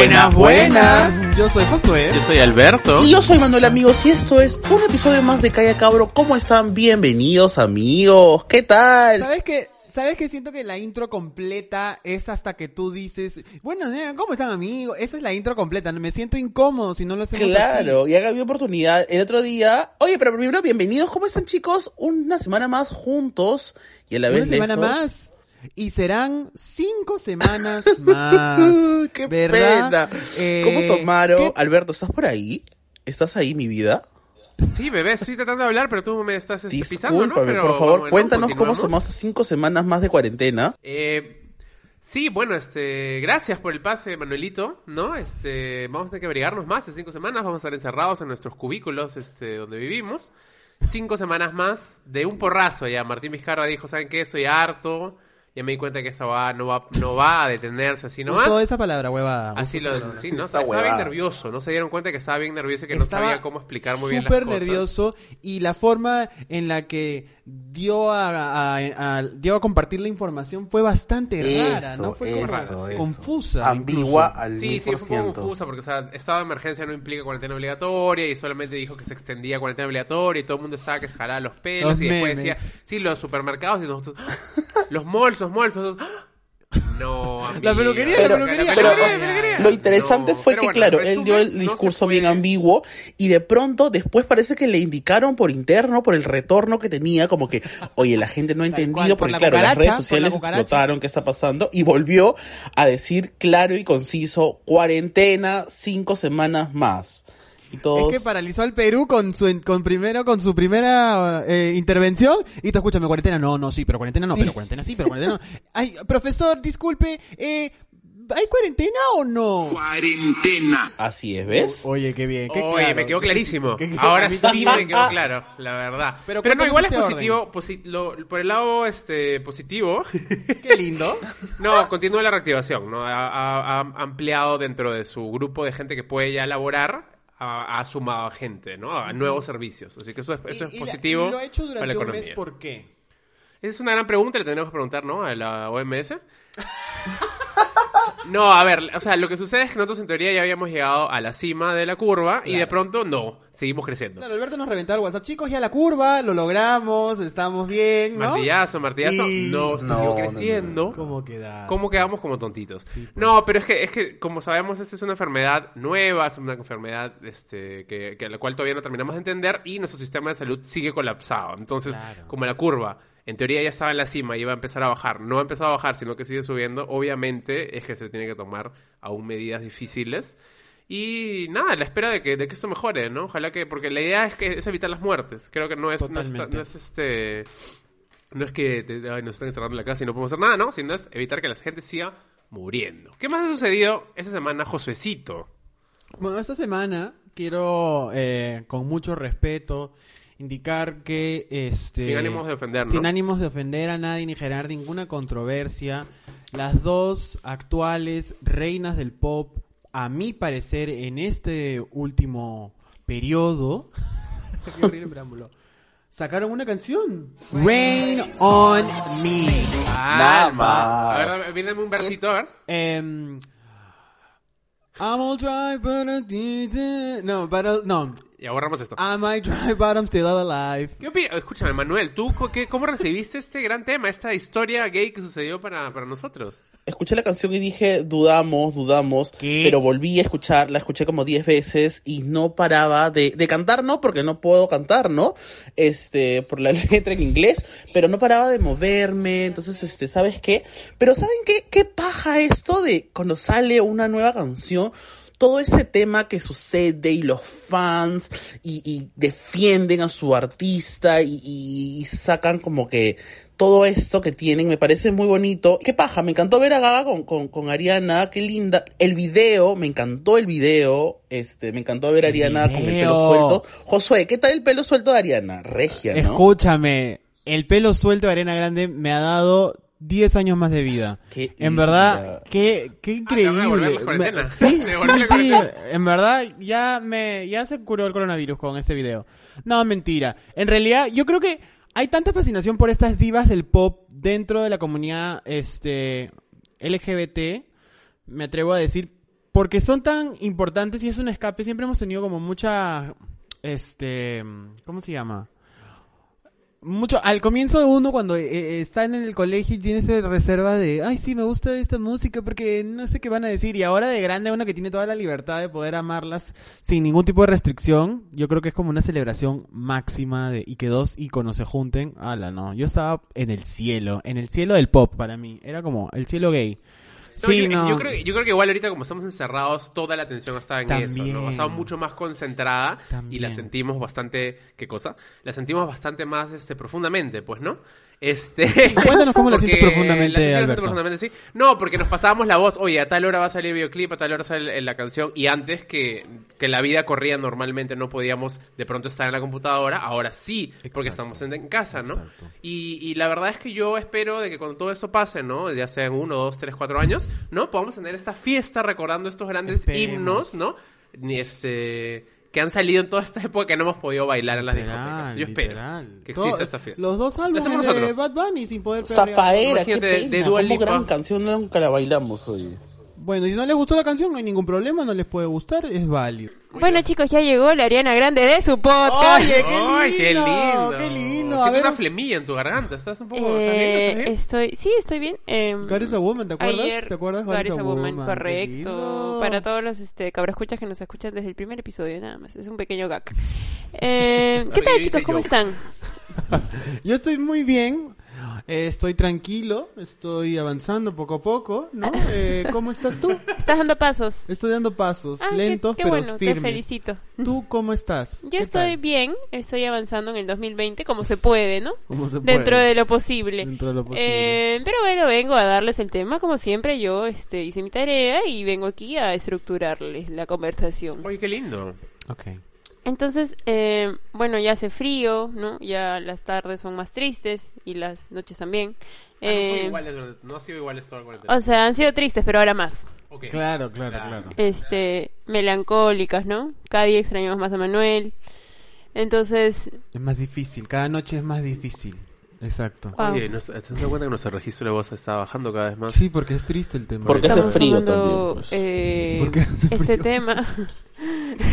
Buenas, buenas. Yo soy Josué. Yo soy Alberto. Y yo soy Manuel amigos y esto es un episodio más de Calla Cabro. ¿Cómo están? Bienvenidos amigos. ¿Qué tal? ¿Sabes qué? ¿Sabes que siento que la intro completa es hasta que tú dices, bueno, ¿cómo están amigos? Esa es la intro completa, me siento incómodo si no lo hacemos Claro, y haga mi oportunidad el otro día. Oye, pero primero, bienvenidos, ¿cómo están chicos? Una semana más juntos y a la vez Una semana más. Y serán cinco semanas más. ¡Qué ¿verdad? pena! Eh, ¿Cómo tomaron? ¿qué- Alberto, ¿estás por ahí? ¿Estás ahí, mi vida? Sí, bebé, estoy tratando de hablar, pero tú me estás este, pisando, ¿no? Pero, por favor, bueno, cuéntanos cómo tomamos cinco semanas más de cuarentena. Eh, sí, bueno, este, gracias por el pase, Manuelito, ¿no? Este, vamos a tener que abrigarnos más en cinco semanas, vamos a estar encerrados en nuestros cubículos, este, donde vivimos. Cinco semanas más de un porrazo ya. Martín Vizcarra dijo, ¿saben qué? Estoy harto. Ya me di cuenta que esa va, no va, no va a detenerse así nomás. Usó esa palabra, huevada. Así lo, palabra. sí, ¿no? Estaba bien nervioso, no se dieron cuenta que estaba bien nervioso y que no sabía cómo explicar muy bien las súper nervioso y la forma en la que dio a, a- a- dio a compartir la información fue bastante rara, ¿no? Fue como eso, eso. confusa. Ambigua incluso. al Sí, mil sí, por fue un poco ciento. confusa porque o sea, estado de emergencia no implica cuarentena obligatoria y solamente dijo que se extendía cuarentena obligatoria y todo el mundo estaba que se jalaba los pelos Los y después memes. decía, sí, los supermercados y nosotros, ¡ah! los malls, los malls, nosotros, ¡ah! No. La peluquería, la peluquería. Pero, peluquería, peluquería. Lo interesante No, fue que, bueno, claro, él dio el no discurso bien ambiguo y de pronto después parece que le indicaron por interno, por el retorno que tenía, como que, oye, la gente no ha entendido, cual, por porque la claro, las redes por la sociales explotaron qué está pasando y volvió a decir claro y conciso, cuarentena, cinco semanas más. Y todos... Es que paralizó al Perú con su con primero con su primera eh, intervención y tú escúchame cuarentena no no sí pero cuarentena no pero cuarentena sí pero cuarentena no. Ay profesor disculpe eh, hay cuarentena o no Cuarentena. Así es, ¿ves? Oye qué bien qué Oye, claro. me quedó clarísimo. Qué- qué- Ahora sí me quedó claro, la verdad. Pero Pero, no, igual es este positivo, posi- lo- por el lado este positivo. qué lindo No, continúa la reactivación, ¿no? Ha, ha- ha ampliado dentro de su grupo de gente que puede ya elaborar, ha, sumado a gente, ¿no? A nuevos servicios. Así que eso es, eso es y la- positivo y lo ha hecho para la durante un mes ¿por qué? Esa es una gran pregunta, le tenemos que preguntar, ¿no? A la OMS. No, a ver, o sea, lo que sucede es que nosotros en teoría ya habíamos llegado a la cima de la curva y de pronto no, seguimos creciendo. Claro, Alberto nos reventó el WhatsApp chicos ya la curva lo logramos estamos bien ¿no? Martillazo, martillazo, Y- no, No, siguió no, creciendo. ¿Cómo queda? ¿Cómo quedamos como tontitos? Sí, pues. No, pero es que, es que, como sabemos, esta es una enfermedad nueva, es una enfermedad este, que, que la cual todavía no terminamos de entender y nuestro sistema de salud sigue colapsado. Entonces, Claro. como la curva, en teoría ya estaba en la cima y iba a empezar a bajar, no ha empezado a bajar, sino que sigue subiendo, obviamente es que se tiene que tomar aún medidas difíciles. Y nada, la espera de que, de que esto mejore, ¿no? Ojalá que, porque la idea es que es evitar las muertes. Creo que no es, no es, no es este no es que te- ay, nos están encerrando en la casa y no podemos hacer nada, ¿no? Sino es evitar que la gente siga muriendo. ¿Qué más ha sucedido esta semana, Josuecito? Bueno, esta semana quiero, eh, con mucho respeto, indicar que este Sin ánimos de ofender, ¿no? sin ánimos de ofender a nadie ni generar ninguna controversia, las dos actuales reinas del pop, a mi parecer, en este último periodo, sacaron una canción, Rain on Me. Calma. A ver, mírame un versito, a ver. Em, I'm all dry, but I didn't- No, but I- no. Ya borramos esto. I might dry, but I'm still alive. ¿Qué opinas? Escúchame, Manuel, ¿tú qué, cómo recibiste este gran tema, esta historia gay que sucedió para, para nosotros? Escuché la canción y dije, dudamos, dudamos, ¿Qué? pero volví a escuchar, la escuché como 10 veces y no paraba de, de cantar, ¿no? Porque no puedo cantar, ¿no? Este, por la letra en inglés, pero no paraba de moverme, entonces, este, ¿sabes qué? Pero ¿saben qué? ¿Qué paja esto de cuando sale una nueva canción? Todo ese tema que sucede y los fans y, y defienden a su artista y, y- y sacan como que todo esto que tienen me parece muy bonito. Qué paja, me encantó ver a Gaga con, con, con Ariana, qué linda. El video, me encantó el video, este, me encantó ver a Ariana con el pelo suelto. Josué, ¿qué tal el pelo suelto de Ariana? Regia, ¿no? Escúchame, el pelo suelto de Arena Grande me ha dado 10 años más de vida. Qué en verdad, qué, qué Ah, increíble. Me- sí, sí, sí, en verdad ya me ya se curó el coronavirus con este video. No, mentira. En realidad, yo creo que hay tanta fascinación por estas divas del pop dentro de la comunidad este LGBT, me atrevo a decir porque son tan importantes y es un escape. Siempre hemos tenido como mucha, este, ¿cómo se llama? Mucho, al comienzo de uno cuando eh, eh, está en el colegio y tiene esa reserva de, ay sí, me gusta esta música porque no sé qué van a decir. Y ahora de grande uno que tiene toda la libertad de poder amarlas sin ningún tipo de restricción, yo creo que es como una celebración máxima de, y que dos íconos se junten. Ala, no, yo estaba en el cielo, en el cielo del pop para mí. Era como el cielo gay. No, sí, yo, no. yo creo, que- yo creo que igual ahorita como estamos encerrados, toda la atención está en También. eso, ¿no? Ha estado mucho más concentrada y la sentimos bastante, ¿qué cosa? La sentimos bastante más este profundamente, pues, ¿no? Este Cuéntanos cómo la sientes profundamente, la siento bastante Alberto. profundamente, sí. No, porque nos pasábamos la voz, oye, a tal hora va a salir el videoclip, a tal hora sale la canción y antes que que la vida corría normalmente no podíamos de pronto estar en la computadora, ahora sí, porque Exacto. estamos en, en casa, ¿no? Y, y la verdad es que yo espero de que cuando todo esto pase, ¿no? Ya sean uno, dos, tres, cuatro años, ¿no? Podamos tener esta fiesta recordando estos grandes Esperemos. himnos, ¿no? Ni este que han salido en toda esta época que no hemos podido bailar en las discotecas. Yo espero literal. que exista esta fiesta. Los dos álbumes de nosotros. Bad Bunny sin poder. Zafaera, qué de- pena. de Dua Como Lipa. gran canción nunca la bailamos hoy. Bueno, y si no les gustó la canción, no hay ningún problema, no les puede gustar, es válido. Bueno, chicos, ya llegó la Ariana Grande de su podcast. Oye, qué Ay, qué lindo, lindo. qué lindo. A ver, una flemilla en tu garganta. ¿Estás un poco... ¿Estás bien? Eh, ¿Estás bien? estoy, sí, estoy bien. Eh, God is a Woman, ¿te acuerdas? Ayer, ¿Te acuerdas? God is a Woman, qué correcto. lindo. Para todos los este, cabrescuchas que nos escuchan desde el primer episodio, nada más. Es un pequeño gag. Eh, ¿Qué tal, chicos? ¿Cómo yo. están? Yo estoy muy bien, eh, estoy tranquilo, estoy avanzando poco a poco, ¿no? Eh, ¿Cómo estás tú? ¿Estás dando pasos? Estoy dando pasos, Ah, lentos qué, pero bueno, te firmes. felicito. ¿Tú cómo estás? Yo ¿Qué estoy tal? bien, estoy avanzando en el 2020 como se puede, ¿no? ¿Cómo se Dentro puede? de lo posible. Dentro de lo posible. Eh, pero bueno, vengo a darles el tema como siempre. Yo este, hice mi tarea y vengo aquí a estructurarles la conversación. Oye, qué lindo. Ok. Entonces, eh, bueno, ya hace frío, ¿no? Ya las tardes son más tristes y las noches también. Ah, no, Eh, iguales durante- no ha sido igual toda la cuarentena. o sea, han sido tristes, pero ahora más. Ok. Claro, claro, claro. Este, melancólicas, ¿no? Cada día extrañamos más a Manuel. Entonces, Es más difícil, cada noche es más difícil. Exacto. Wow. Oye, ¿no- ¿te has dado cuenta que nuestro registro de voz está bajando cada vez más? Sí, porque es triste el tema. Porque hace frío tomando, también, pues. eh, Porque hace este frío. tema,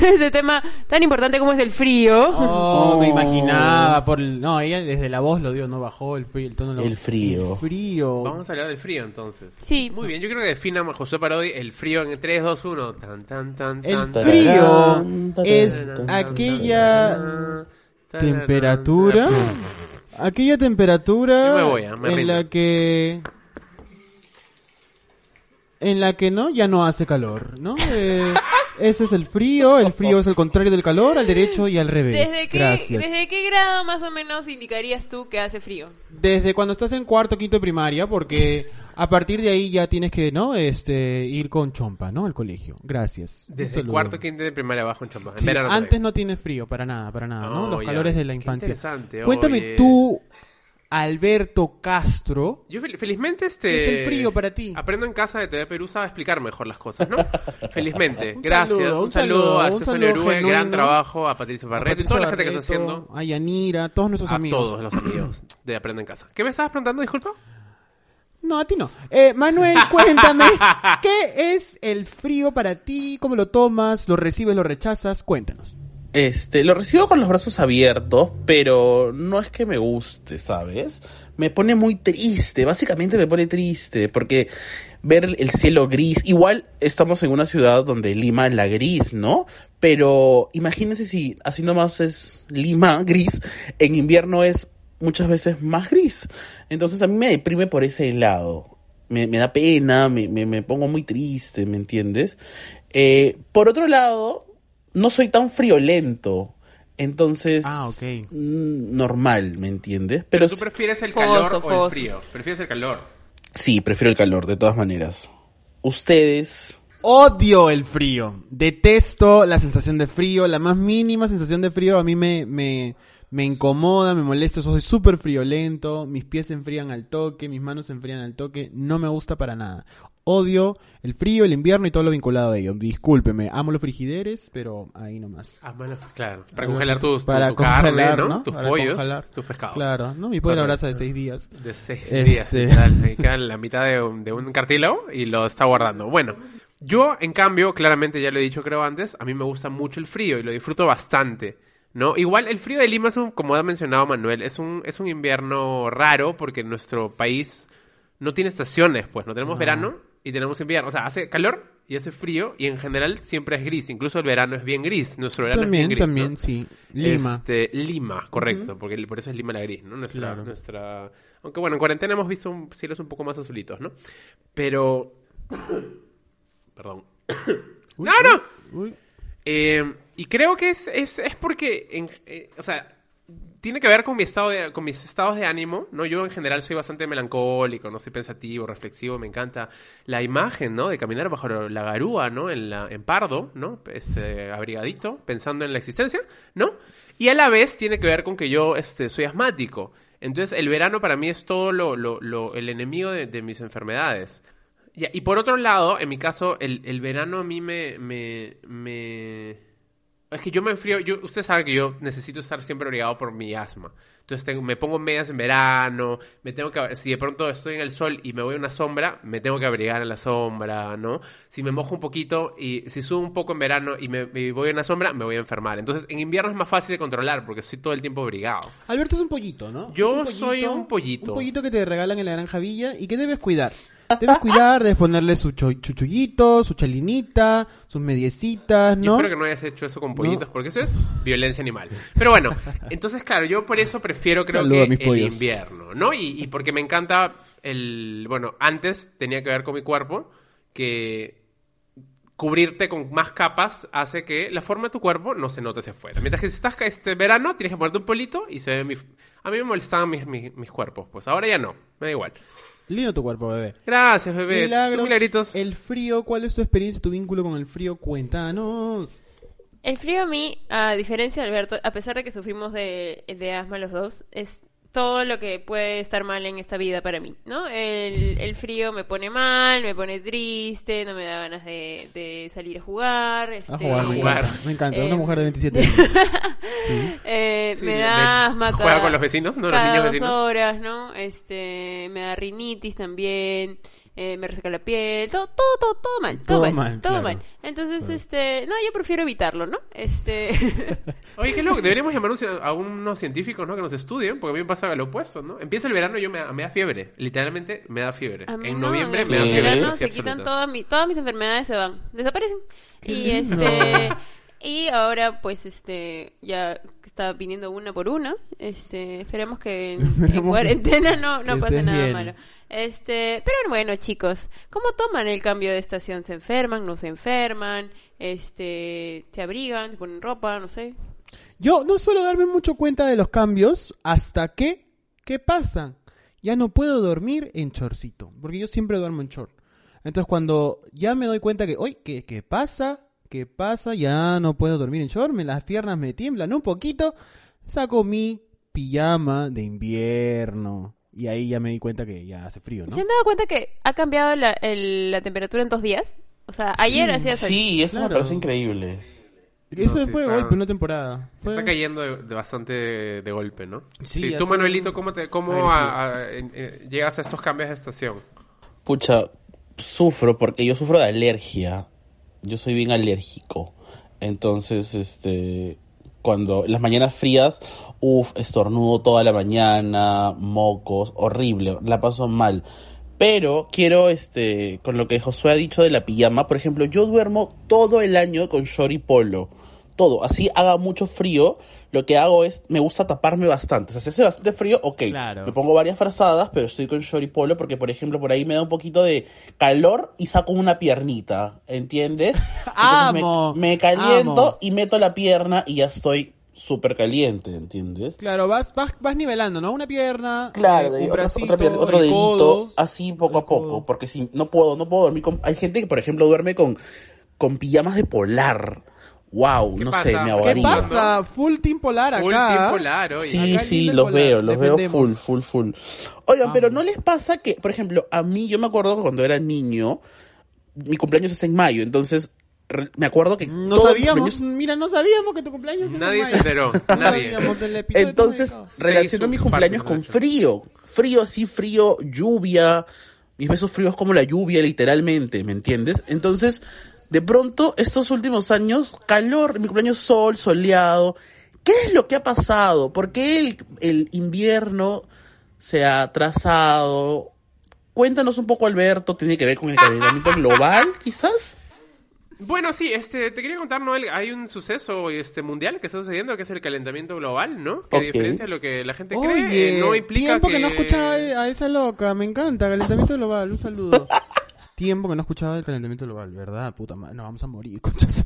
este tema tan importante como es el frío. Oh, me Oh. imaginaba por el... No, ella desde la voz lo dio, no bajó el frío, el tono lo- El frío. El frío. Vamos a hablar del frío entonces. Sí. Muy bien, yo creo que defina José Parodi el frío en 3, 2, 1. Tan, tan, tan, El tan, tan. frío Tararán, es tararán, aquella temperatura. Aquella temperatura me voy, ah, me en rindo. la que en la que no ya no hace calor, ¿no? Eh, ese es el frío, el frío es el contrario del calor, al derecho y al revés. ¿Desde qué, Gracias. ¿Desde qué grado más o menos indicarías tú que hace frío? Desde cuando estás en cuarto, quinto de primaria, porque a partir de ahí ya tienes que, ¿no? Este, ir con chompa, ¿no? Al colegio. Gracias. Desde el cuarto, quinto de primaria abajo en Champa. En Sí, verano antes también. no tiene frío, para nada, para nada, ¿no? Oh, Los ya. calores de la Qué infancia. interesante, Cuéntame oye. tú, Alberto Castro, Yo fel- felizmente este... ¿Qué es el frío para ti? Aprendo en casa de TV Perú, sabe explicar mejor las cosas, ¿no? felizmente. Un Gracias. saludo, un un saludo, a saludo Orue, gran trabajo, a Patricia a Barreto y Patricio toda la gente que está haciendo. a Yanira, a todos nuestros A amigos. todos los amigos de Aprendo en Casa. ¿Qué me estabas preguntando, disculpa? No, a ti no. Eh, Manuel, cuéntame, ¿qué es el frío para ti? ¿Cómo lo tomas? ¿Lo recibes, lo rechazas? Cuéntanos. Este, lo recibo con los brazos abiertos, pero no es que me guste, ¿sabes? Me pone muy triste, básicamente me pone triste, porque ver el cielo gris, igual estamos en una ciudad donde Lima es la gris, ¿no? Pero imagínense si así nomás es Lima gris, en invierno es muchas veces más gris. Entonces a mí me deprime por ese lado. Me, me da pena, me, me, me pongo muy triste, ¿me entiendes? Eh, por otro lado, no soy tan friolento. Entonces, Ah, ok. mm, normal, ¿me entiendes? Pero, Pero, tú prefieres el calor o el frío. Prefieres el calor. sí, prefiero el calor, de todas maneras. Ustedes, Odio el frío. Detesto la sensación de frío. La más mínima sensación de frío a mí me, me, me incomoda, me molesta. Soy súper friolento. Mis pies se enfrían al toque, mis manos se enfrían al toque. No me gusta para nada. Odio el frío, el invierno y todo lo vinculado a ello. Discúlpeme, amo los frigideres, pero ahí nomás. Ah, bueno, claro. Para congelar tus, tu, Para tu congelar, ¿no? ¿no? Tus Para pollos, congelar. tus pescados. Claro, ¿no? Mi pollo Bueno, brasa de seis días. De seis Este- días, literal. Ahí queda la mitad de un, de un cartílago y lo está guardando. Bueno, Yo, en cambio, claramente ya lo he dicho creo antes, a mí me gusta mucho el frío y lo disfruto bastante. ¿No? Igual el frío de Lima es un, como ha mencionado Manuel, es un, es un invierno raro porque nuestro país no tiene estaciones, pues no tenemos Ah. verano y tenemos invierno. O sea, hace calor y hace frío y en general siempre es gris. Incluso el verano es bien gris. Nuestro verano También, es bien gris. también, ¿no? sí. Lima. Este, Lima, correcto, porque por eso es Lima la gris, ¿no? Nuestra, Claro. nuestra... Aunque bueno, en cuarentena hemos visto un- cielos un poco más azulitos, ¿no? Pero... Perdón. ¡No, no! Uy. Eh, y creo que es, es, es porque, eh, o sea, tiene que ver con mi estado de, con mis estados de ánimo, ¿no? Yo en general soy bastante melancólico, no soy pensativo, reflexivo, me encanta la imagen, ¿no? De caminar bajo la garúa, ¿no? En, la, en Pardo, ¿no? Este, abrigadito, pensando en la existencia, ¿no? Y a la vez tiene que ver con que yo este, soy asmático. Entonces el verano para mí es todo lo, lo, lo- el enemigo de mis enfermedades. Y por otro lado, en mi caso, el, el verano a mí me, me, me... Es que yo me enfrío, yo, usted sabe que yo necesito estar siempre abrigado por mi asma. Entonces tengo, me pongo medias en verano, me tengo que, si de pronto estoy en el sol y me voy a una sombra, me tengo que abrigar en la sombra, ¿no? Si me mojo un poquito y si subo un poco en verano y me, voy a una sombra, me voy a enfermar. Entonces en invierno es más fácil de controlar porque estoy todo el tiempo abrigado. Alberto es un pollito, ¿no? Yo soy un pollito. Un pollito que te regalan en la Granja Villa y que debes cuidar. Debes cuidar, debes ponerle su chuchullito, su chalinita, sus mediecitas, Yo ¿no? espero que no hayas hecho eso con pollitos, porque eso es violencia animal. Pero bueno, entonces, claro, yo por eso prefiero, creo que el pollos. invierno, ¿no? Y, y porque me encanta el. Bueno, antes tenía que ver con mi cuerpo, que cubrirte con más capas hace que la forma de tu cuerpo no se note hacia afuera. Mientras que si estás este verano, tienes que ponerte un polito y se ve mi. A mí me molestaban mis, mis, mis cuerpos, pues ahora ya no, me da igual. Lindo tu cuerpo, bebé. Gracias, bebé. Milagros, milagritos. el frío, ¿cuál es tu experiencia, tu vínculo con el frío? Cuéntanos. El frío a mí, a diferencia de Alberto, a pesar de que sufrimos de, de asma los dos, es todo lo que puede estar mal en esta vida para mí, ¿no? El, el frío me pone mal, me pone triste, no me da ganas de, de salir a jugar. Este, A jugar, me jugar. encanta. Me encanta, Eh, una mujer de 27 años. Sí. Eh, Sí, me da asma cada- con los vecinos, ¿no? Los cada niños dos vecinos. horas, ¿no? Este, me da rinitis también, eh, me reseca la piel, todo, todo, todo, todo mal, todo, Todo mal, mal, todo claro. mal. Entonces, este, no, yo prefiero evitarlo, ¿no? Este, Oye, qué loco, deberíamos llamar a unos científicos, ¿no? Que nos estudien, porque a mí me pasa lo opuesto, ¿no? Empieza el verano y yo me, me da fiebre, literalmente me da fiebre. a mí en no, noviembre en me da fiebre. verano así se quitan todas, mi- todas mis enfermedades, se van, desaparecen. Qué y lindo. este, y ahora, pues, este, ya está viniendo una por una. Este, esperemos que en, cuarentena no, no pase nada bien. malo. Este, pero bueno, chicos, ¿cómo toman el cambio de estación? ¿Se enferman? ¿No se enferman? Este, ¿se abrigan? ¿Se ponen ropa? No sé. Yo no suelo darme mucho cuenta de los cambios hasta que, ¿qué pasa? Ya no puedo dormir en chorcito, porque yo siempre duermo en chor. Entonces cuando ya me doy cuenta que, oye, ¿qué, qué pasa? ¿Qué pasa? Ya no puedo dormir en short, me, las piernas me tiemblan un poquito, saco mi pijama de invierno. Y ahí ya me di cuenta que ya hace frío, ¿no? ¿Se han dado cuenta que ha cambiado la, el- la temperatura en dos días? O sea, ayer hacía sol. Sí, eso Claro. me parece increíble. Eso No, sí fue de golpe, una temporada. Fue- Está cayendo de, de bastante de golpe, ¿no? Sí, Sí, tú, son Manuelito, ¿cómo, te, cómo a- a- eh, llegas a estos cambios de estación? Pucha, sufro porque yo sufro de alergia. Yo soy bien alérgico. Entonces, este, cuando las mañanas frías, uff, estornudo toda la mañana, mocos, horrible, la paso mal. Pero quiero, este, con lo que Josué ha dicho de la pijama, por ejemplo, yo duermo todo el año con short polo. Todo. Así haga mucho frío, lo que hago es, me gusta taparme bastante. O sea, si hace bastante frío, ok. Claro. Me pongo varias frazadas, pero estoy con short y polo porque, por ejemplo, por ahí me da un poquito de calor y saco una piernita, ¿entiendes? ¡Amo! Me, me caliento ¡Amo! y meto la pierna y ya estoy súper caliente, ¿entiendes? Claro, vas, vas, vas nivelando, ¿no? Una pierna, Claro, eh, de- un otra- bracito, otra pierna, otro dedito, codo. así poco a codo. poco, porque si no puedo, no puedo dormir con... Hay gente que, por ejemplo, duerme con, con pijamas de polar. Wow, ¿Qué no pasa? sé, me ¿Qué ¿Qué pasa? Full team polar acá. Full team polar, oye. Sí, Acá sí, los polar, veo, los veo full, full, full. Oigan, pero. ¿no les pasa que, por ejemplo, a mí, yo me acuerdo que cuando era niño, mi cumpleaños es en mayo, entonces me acuerdo que No todos mis sabíamos, cumpleaños- mira, no sabíamos que tu cumpleaños es en Nadie se enteró, No nadie. sabíamos del episodio de Entonces, relaciono mis cumpleaños con frío. Frío así, frío, lluvia, mis besos fríos como la lluvia, literalmente, ¿me entiendes? Entonces, de pronto, estos últimos años, calor, mi cumpleaños sol, soleado. ¿Qué es lo que ha pasado? ¿Por qué el, el invierno se ha atrasado? Cuéntanos un poco, Alberto, ¿tiene que ver con el calentamiento global, quizás? Bueno, sí, este, te quería contar, Noel, hay un suceso este, mundial que está sucediendo, que es el calentamiento global, ¿no? Que diferencia de lo que la gente cree, Oye, eh, no implica tiempo que... que... no escuchaba a esa loca, me encanta, calentamiento global, un saludo. tiempo que no escuchaba el calentamiento global, ¿verdad? Puta madre, nos vamos a morir, conchas.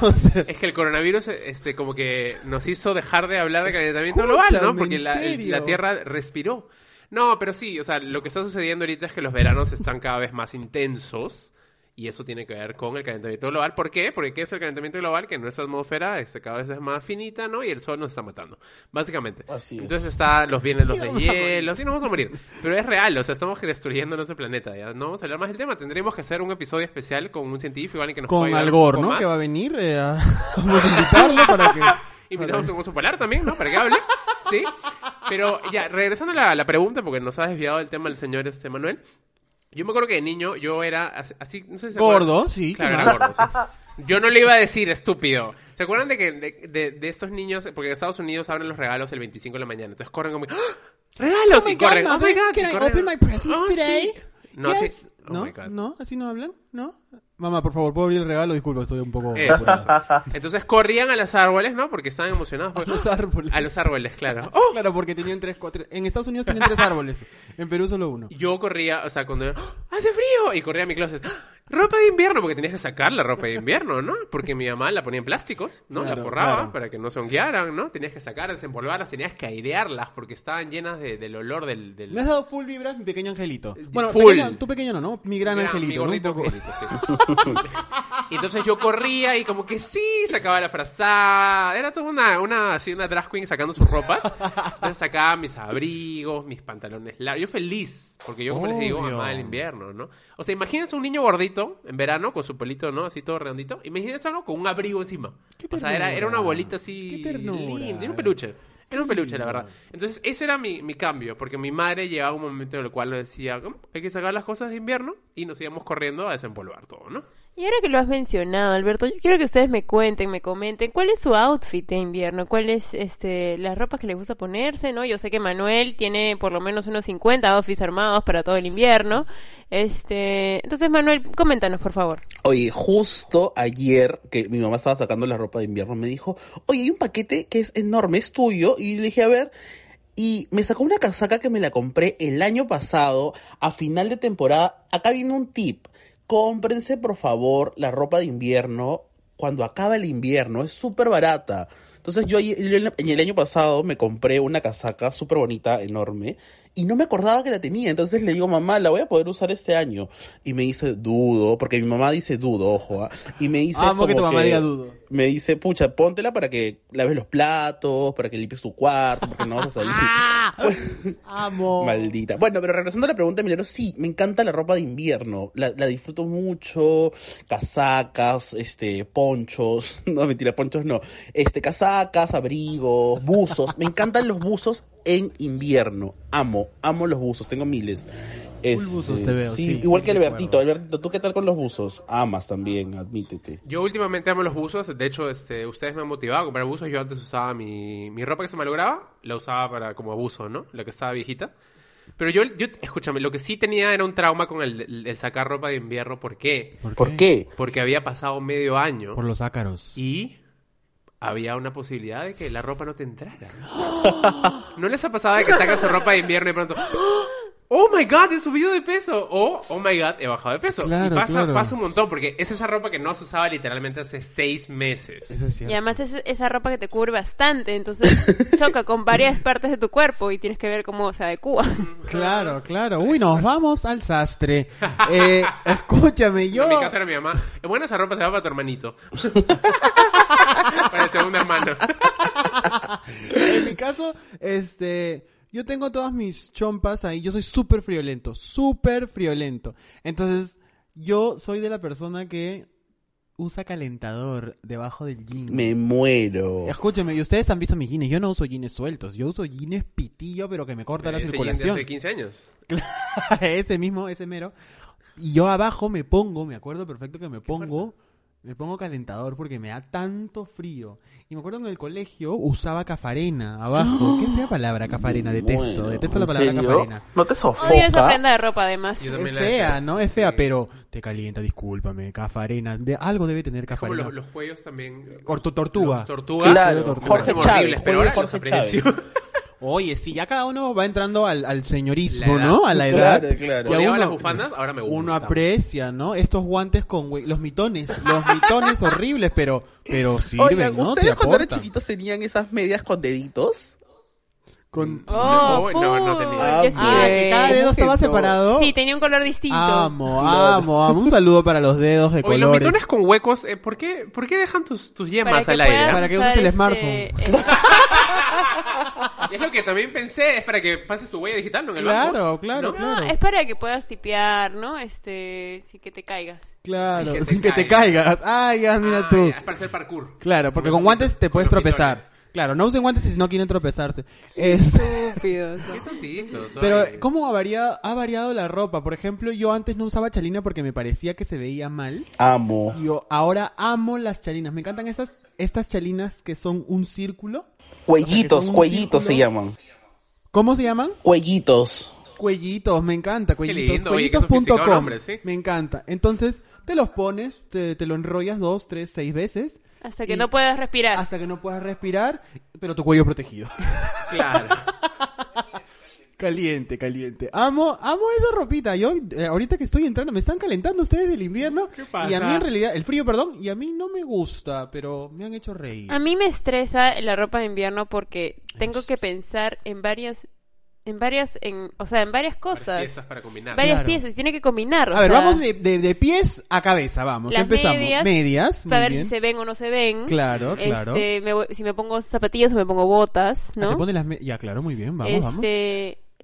o sea, Es que el coronavirus, este, como que nos hizo dejar de hablar de calentamiento Escúchame, global, ¿no? Porque ¿en la, la Tierra respiró. No, pero sí, o sea, lo que está sucediendo ahorita es que los veranos están cada vez más intensos y eso tiene que ver con el calentamiento global. ¿Por qué? Porque ¿qué es el calentamiento global? Que nuestra atmósfera este, cada vez es más finita, ¿no? Y el sol nos está matando, básicamente. Así es. Entonces está, los vienen los Y de hielo, sí, nos vamos a morir. Pero es real, o sea, estamos destruyendo nuestro planeta, ¿ya? No vamos a hablar más del tema, tendremos que hacer un episodio especial con un científico, alguien que nos con ayudar Al un Gore, poco ¿no? más. Que va a venir eh, a... Vamos a invitarlo para que... Invitamos a un oso polar también, ¿no? Para que hable. Sí. Pero ya, regresando a la, la pregunta, porque nos ha desviado el tema el señor este Manuel. Yo me acuerdo que de niño yo era así, así, no sé si se. Gordo, sí, Claro, ¿qué era gordo, sí. Yo no le iba a decir estúpido. ¿Se acuerdan de que de, de- de estos niños, porque en Estados Unidos abren los regalos el 25 de la mañana, entonces corren como, ¡Ah! ¡regalos! Oh my y God, corren, ¡oh my God! can I open my presents "Oh, today?" sí". No, Yes. sí. Oh ¿No? my God. ¿No? ¿Así no hablan? ¿No? Mamá, por favor, ¿puedo abrir el regalo? Disculpa, estoy un poco... Eso, eso. Entonces corrían a los árboles, ¿no? Porque estaban emocionados. A porque- los árboles. A los árboles, claro. ¡Oh! Claro, porque tenían tres, cuatro... En Estados Unidos tenían tres árboles. En Perú solo uno. Yo corría, o sea, cuando ¡Ah! hace frío y corría a mi closet. Ropa de invierno, porque tenías que sacar la ropa de invierno, ¿no? Porque mi mamá la ponía en plásticos, ¿no? Claro, la forraba claro. para que no se honguearan, ¿no? Tenías que sacarlas, desempolvarlas, tenías que airearlas porque estaban llenas de- del olor del... del... Me has dado full vibras, mi pequeño angelito. Bueno, Full. pequeño- tú pequeño no, ¿no? Mi gran Mira, angelito, mi ¿no? Un gordito poco. angelito, sí. Y entonces yo corría y como que sí, sacaba la frazada. Era toda una, una, así, una drag queen sacando sus ropas. Entonces sacaba mis abrigos, mis pantalones largos. Yo feliz, porque yo como les digo, Obvio. amaba el invierno, ¿no? O sea, imagínense un niño gordito en verano con su pelito, ¿no? Así todo redondito. Imagínense algo con un abrigo encima. Qué O sea, era, era una bolita así... Qué ternura. linda, Era un peluche. Era un peluche, la verdad. Entonces, ese era mi, mi cambio, porque mi madre llegaba un momento en el cual nos decía, "¿Cómo? hay que sacar las cosas de invierno, y nos íbamos corriendo a desempolvar todo, ¿no? Y ahora que lo has mencionado, Alberto, yo quiero que ustedes me cuenten, me comenten, ¿cuál es su outfit de invierno? ¿Cuál es este, las ropas que les gusta ponerse, no? Yo sé que Manuel tiene por lo menos unos 50 outfits armados para todo el invierno. Este, entonces Manuel, coméntanos, por favor. Oye, justo ayer que mi mamá estaba sacando la ropa de invierno, me dijo, oye, hay un paquete que es enorme, es tuyo. Y le dije, a ver, y me sacó una casaca que me la compré el año pasado, a final de temporada. Acá viene un tip. Cómprense, por favor, la ropa de invierno cuando acaba el invierno. Es súper barata. Entonces yo en el año pasado me compré una casaca súper bonita, enorme, y no me acordaba que la tenía. Entonces le digo, mamá, la voy a poder usar este año. Y me dice, dudo, porque mi mamá dice dudo, ojo. ¿ah? Y me dice... Amo que tu como mamá diga dudo. Me dice, pucha, póntela para que laves los platos, para que limpies tu cuarto, porque no vas a salir. Amo. Maldita. Bueno, pero regresando a la pregunta, Milero, sí, me encanta la ropa de invierno. La, la disfruto mucho. Casacas, este, ponchos. No, mentira, ponchos no. Este, casacas, abrigos, buzos. Me encantan los buzos en invierno. Amo, amo los buzos. Tengo miles. Este, buzos te veo, sí, igual sí, que Albertito. Albertito, ¿tú qué tal con los buzos? Amas también, admítete. Yo últimamente amo los buzos, de hecho, este, ustedes me han motivado a comprar buzos, yo antes usaba mi, mi ropa que se malograba, la usaba para como abuso, ¿no? La que estaba viejita. Pero yo, yo, escúchame, lo que sí tenía era un trauma con el, el- el sacar ropa de invierno, ¿por qué? ¿Por qué? Porque había pasado medio año Por los ácaros. y había una posibilidad de que la ropa no te entrara. ¿No les ha pasado de que sacas su ropa de invierno y pronto... Oh my god, he subido de peso. O, oh my god, he bajado de peso. Claro, y pasa, claro. pasa un montón, porque es esa ropa que no se usaba literalmente hace seis meses. Eso es Y además es esa ropa que te cubre bastante, entonces choca con varias partes de tu cuerpo y tienes que ver cómo se adecua. Claro, claro. Uy, nos vamos al sastre. Eh, escúchame, yo... En mi caso era mi mamá. Es buena esa ropa, se va para tu hermanito. para el segundo hermano. en mi caso, este, yo tengo todas mis chompas ahí. Yo soy súper friolento, súper friolento. Entonces, yo soy de la persona que usa calentador debajo del jean. Me muero. Escúcheme, y ustedes han visto mis jeans. Yo no uso jeans sueltos. Yo uso jeans pitillo, pero que me corta la Ese jean de circulación. hace 15 años. ese mismo, ese mero. Y yo abajo me pongo, me acuerdo perfecto que me pongo, me pongo calentador porque me da tanto frío. Y me acuerdo que en el colegio usaba cafarena abajo. ¿Qué fea palabra cafarena? Detesto, Bueno, detesto la ¿en palabra serio? cafarena. ¿No te Odio esa sofoca? prenda de ropa, además. Yo Es fea. ¿no? Es fea, Sí. pero te calienta, discúlpame, cafarena. De, algo debe tener Es como cafarena. los, los cuellos también. Orto- tortuga. Los tortuga. Claro, me Jorge Chávez, horribles, pero ahora los Jorge aprecio. Chávez. Oye, sí, ya cada uno va entrando al, al señorismo, La edad. ¿no? A la edad. Claro, claro. Y a Odiaba uno- las bufandas, ahora me gusta. Uno aprecia, ¿no? Estos guantes con hue- los mitones, los mitones horribles, pero pero sirven, Oigan, ¿no? ¿ustedes Te cuando eran aportan. chiquitos tenían esas medias con deditos? Con- Oh, No, no, tenía. Yo sí, Ah, que güey. cada dedo ¿Cómo que estaba separado. Sí, tenía un color distinto. Amo, amo, amo. Un saludo para los dedos de Oye, los colores. mitones con huecos, eh, ¿por, qué, ¿por qué dejan tus, tus yemas al aire? puedas Para que uses el este- smartphone. eh, Es lo que también pensé, es para que pases tu huella digital, ¿no? En el Claro, banco. claro, ¿No? claro. No, es para que puedas tipear, ¿no? Este, sin que te caigas. Claro, Sin que te sin que te caigas. Ay, ya, mira Ah, tú. ya, es para hacer parkour. Claro, porque Con guantes te puedes tropezar. Claro, no usen guantes si no quieren tropezarse. Es... Estúpidos. Qué tontitos, Pero. ¿cómo ha variado, ha variado la ropa? Por ejemplo, yo antes no usaba chalina porque me parecía que se veía mal. Amo. Yo ahora amo las chalinas. Me encantan estas, estas chalinas que son un círculo. Cuellitos, un cuellitos se llaman. ¿Cómo se llaman? Cuellitos. Cuellitos, me encanta, cuellitos. Cuellitos.com. sí. Me encanta. Entonces, te los pones, te, te lo enrollas dos, tres, seis veces. Hasta que y- no puedas respirar. Hasta que no puedas respirar, pero tu cuello protegido. Claro. Caliente, caliente. Amo, amo esa ropita. Yo, eh, ahorita que estoy entrando, me están calentando ustedes del invierno. ¿Qué pasa? Y a mí en realidad, el frío, perdón, y a mí no me gusta, pero me han hecho reír. A mí me estresa la ropa de invierno porque tengo que pensar en varias, en varias, en, o sea, en varias Varias cosas. piezas para combinar. Varias Claro. piezas, tiene que combinar. o A ver, vamos de, de- de pies a cabeza, vamos. Las Empezamos. medias, Medias, muy Para ver bien. si se ven o no se ven. Claro, claro. Este, me voy- si me pongo zapatillas o me pongo botas, Ah, ¿no? te pones las me- Ya, claro, muy bien, vamos, vamos.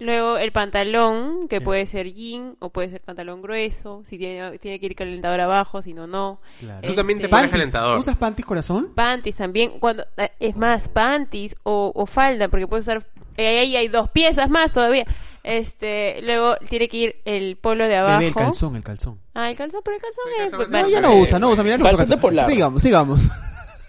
Luego el pantalón, que puede ser jean o puede ser pantalón grueso, si tiene, tiene que ir calentador abajo, si no, no. Claro. Tú también te Este, pones calentador. ¿Usas panties, corazón? Panties también, cuando eh, es más, panties o, o falda, porque puedes usar, eh, ahí hay dos piezas más todavía. Este, luego tiene que ir el polo de abajo. Bebé, el calzón, el calzón. Ah, el calzón, pero el calzón El es... calzón es No, ya no usa, no usa, mira, no usa Calzón. Sigamos, sigamos.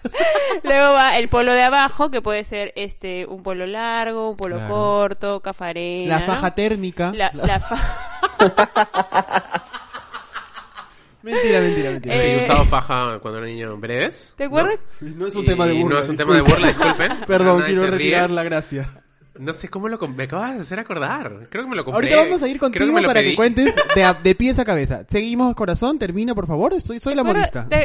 Luego va el polo de abajo, que puede ser este un polo largo, un polo Claro. corto, cafarena. La faja térmica. La, la fa- Mentira, mentira, mentira. Eh, he usado faja cuando era niño breves. ¿Te acuerdas? No es un Y tema de burla. No es un tema de burla, disculpen. Perdón, quiero ríe. retirar la gracia. No sé cómo lo compré. Me acabas de hacer acordar. Creo que me lo compré. Ahorita vamos a ir contigo para pedí. que cuentes de, a- de pies a cabeza. Seguimos, corazón, termina, por favor. Soy, soy la ¿Te modista. Yo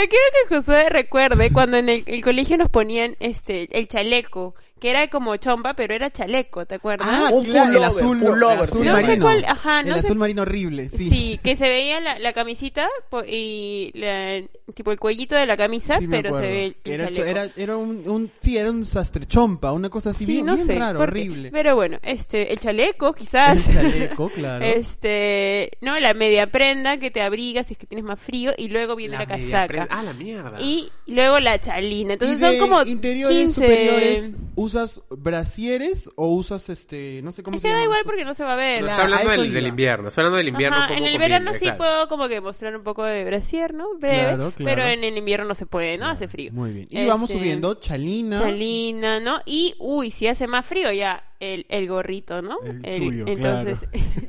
quiero que Josué recuerde cuando en el, el colegio nos ponían este el chaleco, que era como chompa, pero era chaleco, ¿te acuerdas? Ah, Un claro, el pullover, azul, pullover, el azul sí. No sé marino. cuál- ajá, el no sé- azul marino horrible, sí. Sí, que se veía la, la camisita y la- tipo el cuellito de la camisa, Sí, pero se ve el, el era, chaleco. era, era un, un, sí, era un sastre chompa, una cosa así Sí, bien, no bien sé, raro, horrible. Pero bueno, este, el chaleco quizás. El chaleco, claro. Este, no, la media prenda que te abriga si es que tienes más frío y luego viene la, media casaca. prenda- Ah, la mierda. Y luego la chalina. Entonces ¿Y de son como interiores 15... superiores usas brasieres o usas este, no sé cómo Es se que da igual estos? porque no se va a ver. No, Claro, está hablando del, invierno. Está hablando del invierno. Ajá, un en el verano sí claro. puedo como que mostrar un poco de brasier, ¿no? Breve. Claro, claro. Pero en el invierno no se puede, ¿no? Hace frío. Muy bien. Y Este, vamos subiendo chalina. Chalina, ¿no? Y, uy, si hace más frío ya el, el gorrito, ¿no? El chullo, entonces,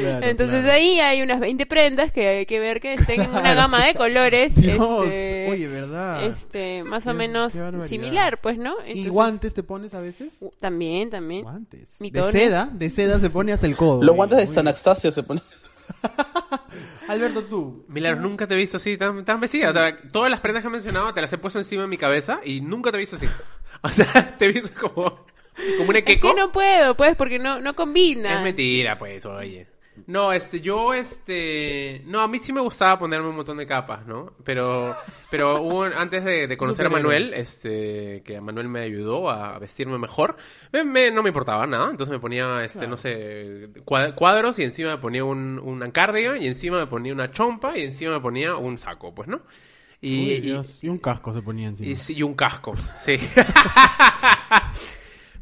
Claro, entonces claro. ahí hay unas 20 prendas que hay que ver que estén en una gama de colores. Dios, este, oye, ¿verdad? este, más o menos similar, pues, ¿no? ¿Y Entonces, guantes te pones a veces? uh, También, también. Guantes. De Mitones. seda, de seda se pone hasta el codo. Los guantes de San se ponen. Alberto, tú. Milagros, nunca te he visto así tan, tan vestida. O sea, todas las prendas que he mencionado te las he puesto encima de mi cabeza y nunca te he visto así. O sea, te he visto como, como un Es equeco. que no puedo, pues, porque no, no combina. Es mentira, pues, oye. No, este, yo, este, no, a mí sí me gustaba ponerme un montón de capas, ¿no? Pero, pero hubo, antes de, de conocer a. Manuel, este, que Manuel me ayudó a vestirme mejor, me- me- no me importaba nada, entonces me ponía, este, no sé, cua- cuadros y encima me ponía un, una cardigan y encima me ponía una chompa y encima me ponía un saco, pues, ¿no? Y, Uy, y- Dios, y un casco se ponía encima. y un casco, sí.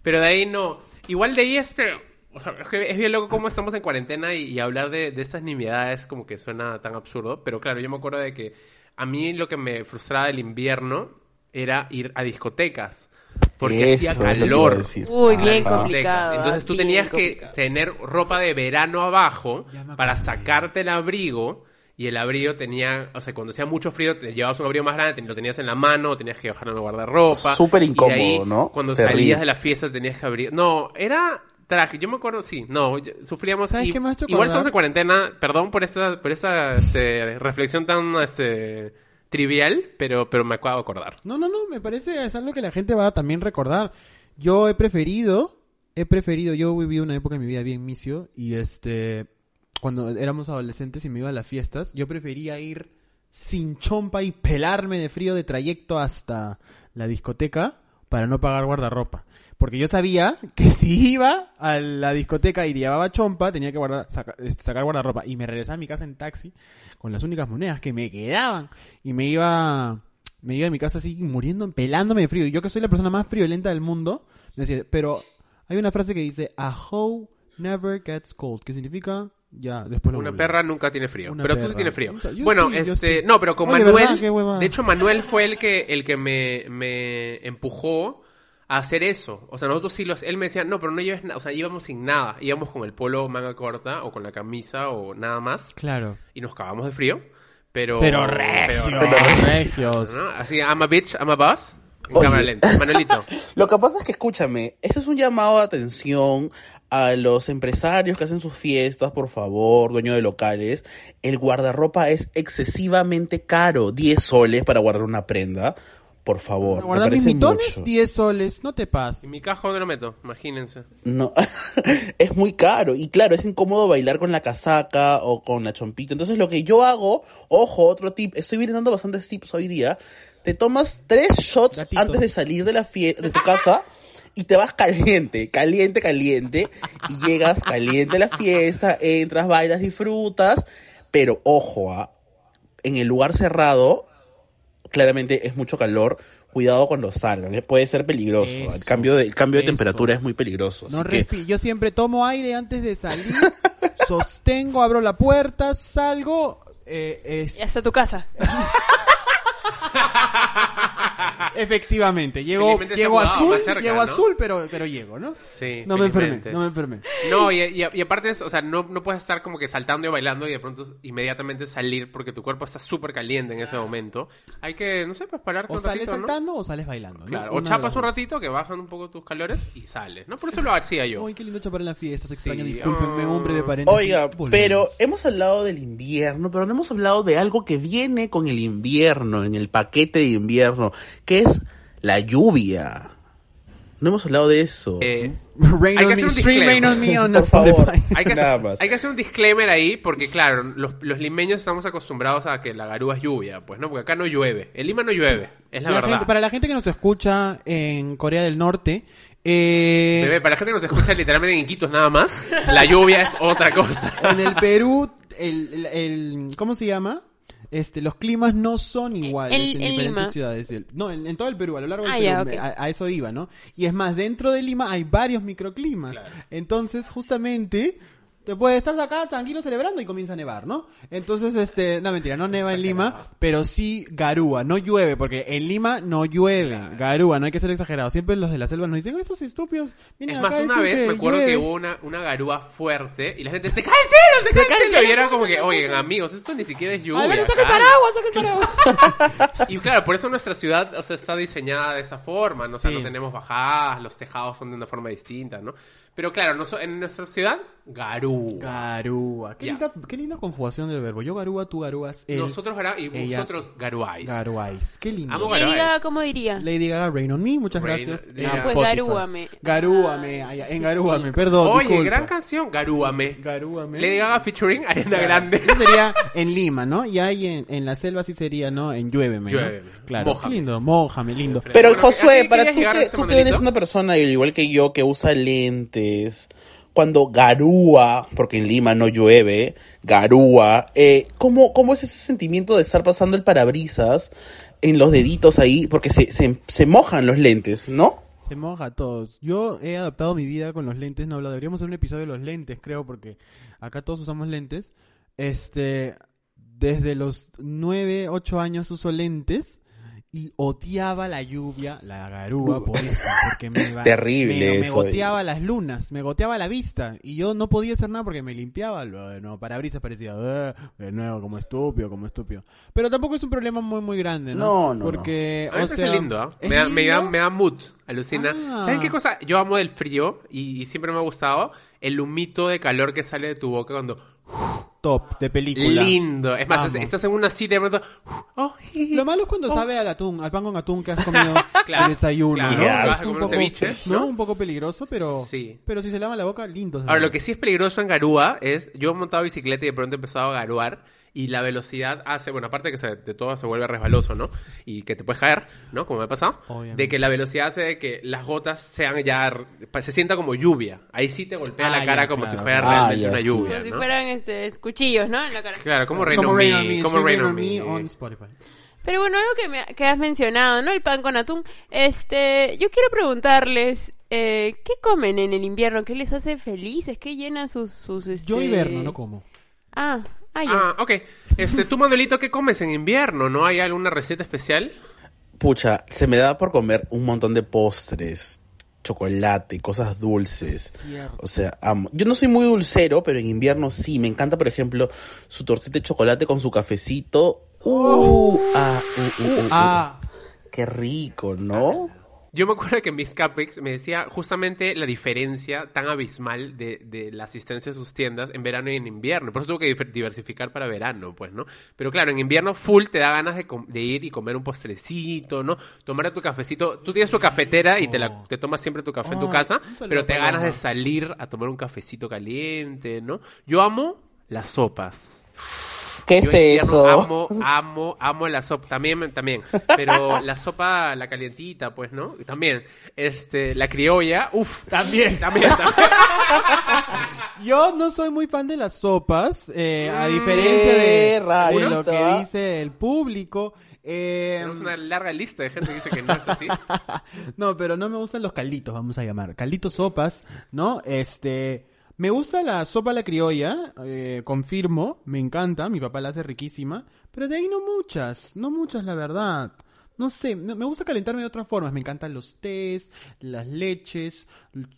Pero de ahí no. Igual de ahí este... o sea, es, que es bien loco cómo estamos en cuarentena y, y hablar de, de estas nimiedades como que suena tan absurdo. Pero claro, yo me acuerdo de que a mí lo que me frustraba del invierno era ir a discotecas. Porque Eso hacía calor. Uy, bien complicado. Entonces tú tenías que complicado. tener ropa de verano abajo para sacarte el abrigo. Y el abrigo tenía, o sea, cuando hacía mucho frío, te llevabas un abrigo más grande, lo tenías en la mano, tenías que bajarlo en el guardarropa. Súper Y de incómodo, ahí, ¿no? Cuando Terrible. salías de la fiesta tenías que abrir. No, era traje. Yo me acuerdo, sí, no, sufríamos. ¿Sabes y- qué me ha hecho igual estamos en cuarentena, perdón por esta, por esta este, reflexión tan este, trivial, pero, pero me acabo de acordar. No, no, no, me parece es algo que la gente va a también recordar. Yo he preferido, he preferido, yo viví una época en mi vida bien misio y este, cuando éramos adolescentes y me iba a las fiestas, yo prefería ir sin chompa y pelarme de frío de trayecto hasta la discoteca para no pagar guardarropa. Porque yo sabía que si iba a la discoteca y llevaba chompa, tenía que guardar, saca- este, sacar guardarropa. Y me regresaba a mi casa en taxi con las únicas monedas que me quedaban. Y me iba, me iba a mi casa así muriendo, pelándome de frío. Y yo que soy la persona más friolenta del mundo, me decía, pero hay una frase que dice, a hoe never gets cold. ¿Qué significa? Ya, después lo Una perra nunca tiene frío. Una pero tú sí tienes frío. Yo bueno, sí, este, sí. no, pero con Oye, Manuel, de hecho Manuel fue el que el que me, me empujó a hacer eso. O sea, nosotros sí los él me decía, "No, pero no lleves nada", o sea, íbamos sin nada, íbamos con el polo manga corta o con la camisa o nada más Claro. y nos cagamos de frío, pero Pero regios, pero- regios. ¿no? Así, I'm a bitch, I'm a boss. Manuelito. Lo que pasa es que, escúchame, eso es un llamado de atención a los empresarios que hacen sus fiestas, por favor, dueño de locales. El guardarropa es excesivamente caro. 10 soles para guardar una prenda. Por favor. Guardar mis mitones, mucho. 10 soles, no te Y pases. mi cajo dónde lo meto, imagínense. No, es muy caro. Y claro, es incómodo bailar con la casaca o con la chompita. Entonces lo que yo hago, ojo, otro tip, estoy brindando bastantes tips hoy día. Te tomas tres shots Gatito. antes de salir de la fie- de tu casa y te vas caliente, caliente, caliente. Y llegas caliente a la fiesta, entras, bailas, disfrutas. Pero ojo, ah, en el lugar cerrado, claramente es mucho calor. Cuidado cuando salgan, eh, puede ser peligroso. Eso, el cambio de, el cambio de eso. temperatura es muy peligroso. No así que- Yo siempre tomo aire antes de salir, sostengo, abro la puerta, salgo. eh, es- Y hasta tu casa. efectivamente, llego, llego azul, cerca, llego ¿no? azul, pero, pero llego, ¿no? Sí, No me enfermé, no me enfermé. No, y, y- y aparte, es, o sea, no, no puedes estar como que saltando y bailando y de pronto inmediatamente salir porque tu cuerpo está súper caliente en ese momento. Hay que, no sé, pues pararte O un sales ratito, ¿no? saltando o sales bailando. ¿no? Claro, o chapas las un ratito que bajan un poco tus calores y sales, ¿no? Por eso lo hacía yo. Uy, qué lindo chapar en la fiesta, se extraña, Sí, discúlpenme, ah. hombre de paréntesis. Oiga, Volvemos. pero hemos hablado del invierno, pero no hemos hablado de algo que viene con el invierno, en el paquete de invierno, que es la lluvia. No hemos hablado de eso. Eh, Rain Hay on que me, hacer un stream Rain on me on Por favor. Spotify. hay, que hacer, hay que hacer un disclaimer ahí porque, claro, los, los limeños estamos acostumbrados a que la garúa es lluvia, pues, ¿no? Porque acá no llueve. En Lima no llueve, es la, La verdad. gente- para la gente que nos escucha en Corea del Norte, eh, Bebé, para la gente que nos escucha literalmente en Iquitos nada más, la lluvia es otra cosa. en el Perú, el, el- el- ¿cómo se llama? Este, los climas no son iguales En- en, en diferentes Lima. ciudades. No, en, en todo el Perú, a lo largo del Ah, Perú, ya, a eso iba, ¿no? Y es más, dentro de Lima hay varios microclimas. Entonces, justamente, te puedes estar acá tranquilo celebrando y comienza a nevar, ¿no? Entonces, este, no mentira, no neva en Lima, pero sí garúa, no llueve, porque en Lima no llueve, garúa, no hay que ser exagerado. Siempre los de la selva nos dicen, esos estúpidos, vienen Es acá más, una vez me acuerdo llueve". que hubo una, una garúa fuerte y la gente se cae el cielo, se cae el cielo. Y era como que, oigan, amigos, esto ni siquiera es lluvia. A ver, saca el calma". paraguas, saca el paraguas. Y claro, por eso nuestra ciudad o sea, está diseñada de esa forma, ¿no? O sea, Sí. no tenemos bajadas, los tejados son de una forma distinta, ¿no? Pero claro, noso- en nuestra ciudad, Garúa. Garúa. Qué, Ya. linda, qué linda conjugación del verbo. Yo garúa, tú garúas, él Nosotros gará y ella- vosotros garuáis. garuáis. Qué lindo. Amo Lady. Gaga, ¿cómo diría? Lady Gaga, Rain on Me, muchas Rain- gracias. Lady En Gaga. Pues Spotify. garúame. Garúame, en Garúame, perdón, Oye, disculpa. gran canción, Garúame. Garúame. Lady Gaga featuring Ariana Claro. Grande. Eso sería en Lima, ¿no? Y ahí en, en la selva sí sería, ¿no? En Lluéveme, ¿no? Lluéveme. Claro, Mójame. qué lindo, mójame, lindo. Pero Bueno, ¿a Josué, qué para querías tú llegar, que, este tú que eres una persona, igual que yo, que usa lentes, cuando garúa, porque en Lima no llueve, garúa, eh, ¿cómo, ¿cómo es ese sentimiento de estar pasando el parabrisas en los deditos ahí? Porque se, se, mojan los lentes, ¿no? Se moja todos. Yo he adaptado mi vida con los lentes, no hablo, deberíamos hacer un episodio de los lentes, creo, porque acá todos usamos lentes. Este, desde los 9, 8 años uso lentes y odiaba la lluvia, la garúa, por eso, porque me iba- Terrible me, me eso. goteaba las lunas, me goteaba la vista y yo no podía hacer nada porque me limpiaba, lo de nuevo, parabrisas parecía, "Eh", de nuevo, como estúpido, como estúpido. Pero tampoco es un problema muy, muy grande, ¿no? No, no, Porque, A me o sea, lindo, ¿ah? ¿es me, da, me, da, lindo? me da mood, alucina. Ah. ¿Saben qué cosa? Yo amo el frío y, y siempre me ha gustado el humito de calor que sale de tu boca cuando... top de película. Lindo. Es más, estás en una cita y de pronto... oh. Lo malo es cuando Oh. sabe al atún, al pan con atún que has comido Claro, de desayuno, claro, ¿no? Es un poco, ceviche, ¿no? ¿no? Un poco peligroso, pero Sí. pero si se lava la boca, lindo. Ahora, lo que sí es peligroso en Garúa es, yo he montado bicicleta y de pronto he empezado a garuar y la velocidad hace, bueno, aparte que se- de todo se vuelve resbaloso, ¿no? Y que te puedes caer, ¿no? Como me ha pasado. Obviamente. De que la velocidad hace de que las gotas sean ya, se sienta como lluvia. Ahí sí te golpea Ah, la cara ya, como claro. si fuera Ah, realmente ya, una sí. lluvia, Como si fueran este, cuchillos, ¿no? En la cara. Claro, como Rain como on Rain Me, on Me, como sí, Rain Rain on Me Spotify. Pero bueno, algo que, me, que has mencionado, ¿no? El pan con atún. Este, yo quiero preguntarles, eh, ¿qué comen en el invierno? ¿Qué les hace felices? ¿Qué llenan sus, sus este... Yo hiberno, no como. Ah, ah. Ah, ok. Este, tú, Manuelito, ¿qué comes en invierno? ¿No hay alguna receta especial? Pucha, se me da por comer un montón de postres, chocolate, cosas dulces. O sea, amo. Yo no soy muy dulcero, pero en invierno sí. Me encanta, por ejemplo, su tortita de chocolate con su cafecito. Uh, ah, uh, uh, uh, uh. Ah, Qué rico, ¿no? Yo me acuerdo que en mis Capex me decía justamente la diferencia tan abismal de, de la asistencia a sus tiendas en verano y en invierno. Por eso tuve que diversificar para verano, pues, ¿no? Pero claro, en invierno full te da ganas de, ir y comer un postrecito, ¿no? Tomar tu cafecito. Tú tienes tu cafetera y te, la, te tomas siempre tu café en tu Oh, casa, pero te para ganas de salir a tomar un cafecito caliente, ¿no? Yo amo las sopas. ¿Qué Yo es invierno eso? Amo, amo, amo la sopa. También, también. Pero la sopa, la calientita, pues, ¿no? Y También. Este, la criolla, uff. También, también, también. yo no soy muy fan de las sopas, eh, a Mm, diferencia de, lo rarito, que ¿ah? dice el público. Eh, Tenemos una larga lista de gente que dice que no es así. no, pero no me gustan los calditos, vamos a llamar. Calditos sopas, ¿no? Este. Me gusta la sopa a la criolla, eh, confirmo, me encanta, mi papá la hace riquísima, pero de ahí no muchas, no muchas la verdad. No sé, no- me gusta calentarme de otras formas, me encantan los tés, las leches,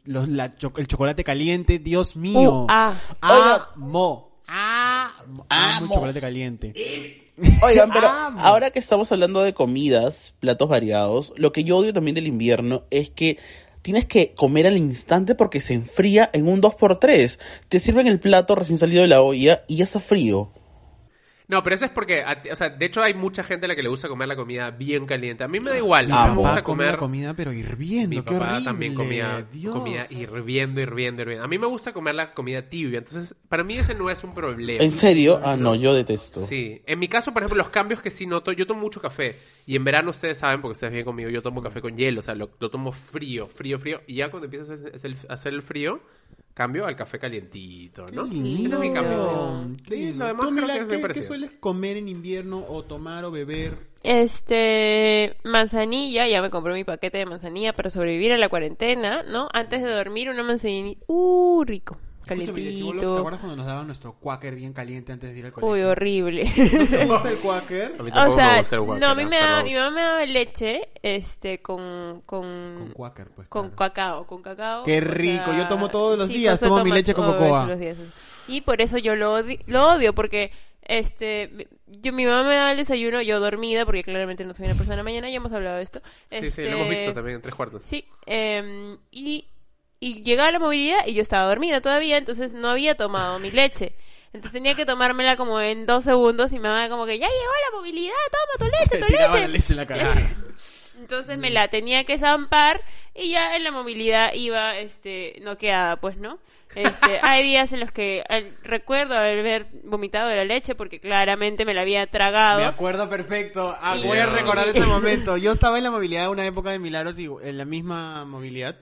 los, la cho- el chocolate caliente, Dios mío. Uh, ah. Amo, amo, amo el Amo. chocolate caliente. Oigan, pero Amo. ahora que estamos hablando de comidas, platos variados, lo que yo odio también del invierno es que tienes que comer al instante porque se enfría en un 2x3. Te sirven el plato recién salido de la olla y ya está frío. No, pero eso es porque, o sea, de hecho hay mucha gente a la que le gusta comer la comida bien caliente. A mí me da igual, Mi a mí me gusta papá come la comer... comida pero hirviendo, Mi papá horrible. también comía Dios. comida hirviendo, hirviendo, hirviendo. A mí me gusta comer la comida tibia, entonces para mí ese no es un problema. ¿En serio? Ah, no, yo detesto. Sí, en mi caso, por ejemplo, los cambios que sí noto, yo tomo mucho café y en verano ustedes saben, porque ustedes vienen conmigo, yo tomo café con hielo, o sea, lo, lo tomo frío, frío, frío, y ya cuando empieza a hacer el frío, cambio al café calientito, ¿no? Qué lindo. Ese es mi cambio. Qué Sí, lindo. lo demás creo que es ¿qué- ¿qué, sueles comer en invierno o tomar o beber? Este, manzanilla, ya me compré mi paquete de manzanilla para sobrevivir a la cuarentena, ¿no? Antes de dormir, una manzanilla, uh, rico, Chibolos, ¿te calentito. acuerdas cuando nos daban nuestro quaker bien caliente antes de ir al colegio? Uy, horrible. ¿No te gusta el quaker? A mí O me sea, gusta el no, a mí me pero- da, mi mamá me daba leche, este, con, Con con, quaker, pues. con claro. cacao, con cacao. Qué o rico, sea, yo tomo todos los sí, días, tomo mi leche con cocoa. los días. Y por eso yo lo odio, lo odio porque, este, yo, mi mamá me daba el desayuno, yo dormida, porque claramente no soy una persona mañana, ya hemos hablado de esto. Sí, sí, lo hemos Este, visto también en tres cuartos. Sí, em, y y llegaba la movilidad y yo estaba dormida todavía, entonces no había tomado mi leche. Entonces tenía que tomármela como en dos segundos y me mamá como que ya llegó la movilidad, toma tu leche, tu leche. la leche en la cara. Entonces me la tenía que zampar y ya en la movilidad iba este noqueada, pues, ¿no? Este, hay días en los que al- recuerdo haber vomitado de la leche porque claramente me la había tragado. Me acuerdo perfecto. Ah, Y- voy a recordar ese momento. Yo estaba en la movilidad, una época de Milagros, y en la misma movilidad.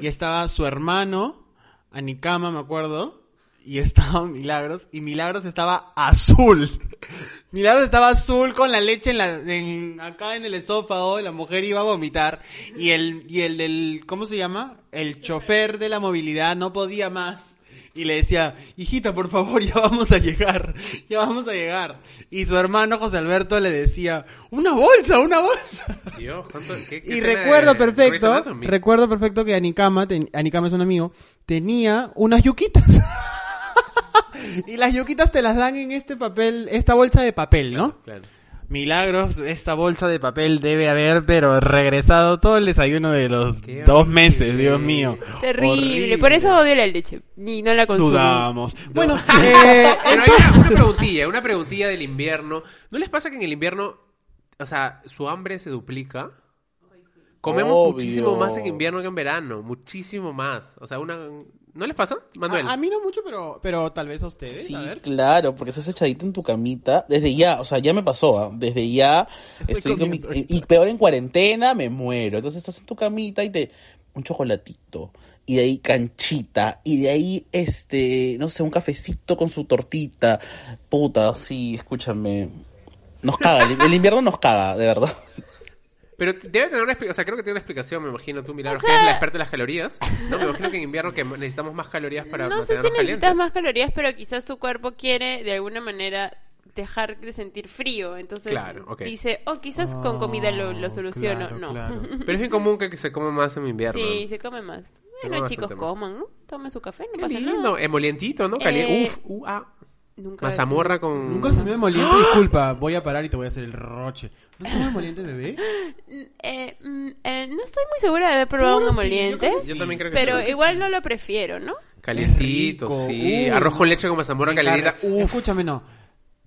Y estaba su hermano, Anicama, me acuerdo. Y estaba Milagros. Y Milagros estaba azul. Milagros estaba azul con la leche en la, en- acá en el esófago. La mujer iba a vomitar. Y el, y el del, ¿cómo se llama? El chofer de la movilidad no podía más. Y le decía, hijita, por favor, ya vamos a llegar, ya vamos a llegar. Y su hermano José Alberto le decía, una bolsa, una bolsa. Dios, ¿cuánto, qué- qué Y recuerdo perfecto, recuerdo perfecto que Anicama, ten- Anicama es un amigo, tenía unas yuquitas. y las yuquitas te las dan en este papel, esta bolsa de papel, ¿no? Claro. Milagros, esta bolsa de papel debe haber, pero regresado todo el desayuno de los Qué dos horrible. meses, Dios mío. Terrible. Por eso odio la leche. Ni no la consumo. Dudamos. Bueno, eh, Pero hay una, una preguntilla, una preguntilla del invierno. ¿No les pasa que en el invierno, o sea, su hambre se duplica? Comemos Obvio. muchísimo más en invierno que en verano, muchísimo más. O sea, una ¿no les pasa, Manuel? A, a mí no mucho, pero, pero tal vez a ustedes. Sí, a ver. claro, porque estás echadito en tu camita. Desde ya, o sea, ya me pasó, ¿ah? desde ya. Estoy Estoy con mi- y, y peor en cuarentena, me muero. Entonces estás en tu camita y te. Un chocolatito. Y de ahí canchita. Y de ahí, este. No sé, un cafecito con su tortita. Puta, sí, escúchame. Nos caga, el invierno nos caga, de verdad. Pero debe tener una explicación, o sea, creo que tiene una explicación, me imagino tú, Milagros, O que eres la experta en las calorías. No, me imagino que en invierno que necesitamos más calorías para No sé si necesitas calientes. más calorías, pero quizás tu cuerpo quiere de alguna manera dejar de sentir frío. Entonces Claro, dice, oh, quizás con comida lo, lo Oh, soluciono. claro, no. claro. Pero es bien común que se come más en invierno. Sí, se come más. Bueno, chicos, coman, ¿no? Tomen su café, no Qué pasa lindo, nada. emolientito, ¿no? Caliente. Eh, Uf, uh, ah. Nunca Mazamorra con... Nunca se me emoliente, disculpa, voy a parar y te voy a hacer el roche. ¿No se me emoliente, bebé? Eh, mm, eh, no estoy muy segura de haber probado un Seguro sí, yo emoliente, creo que Yo también creo que pero sí. igual no lo prefiero, ¿no? Calientito, Rico, sí. uy. Arroz con leche con mazamorra calientita. Uf. Escúchame, no.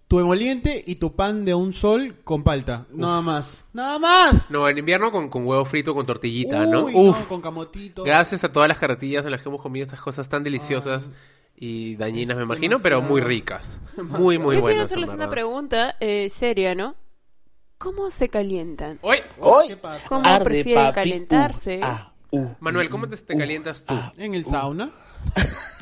Tu emoliente y tu pan de un sol con palta. Nada más. ¡Nada más! No, en invierno con, con huevo frito con tortillita, ¿no? Uy, Uf. con camotito. Gracias a todas las carretillas en las que hemos comido estas cosas tan deliciosas y dañinas, me imagino, pero muy demasiado. ricas. Muy, muy Yo quiero buenas. hacerles una pregunta eh, seria, ¿no? ¿Cómo se calientan? ¡Oy! ¡Hoy! ¿Qué pasa? ¿Cómo Arde, prefieren papi. calentarse? Uh, ah, uh. Manuel, ¿cómo te, te calientas tú? En el sauna.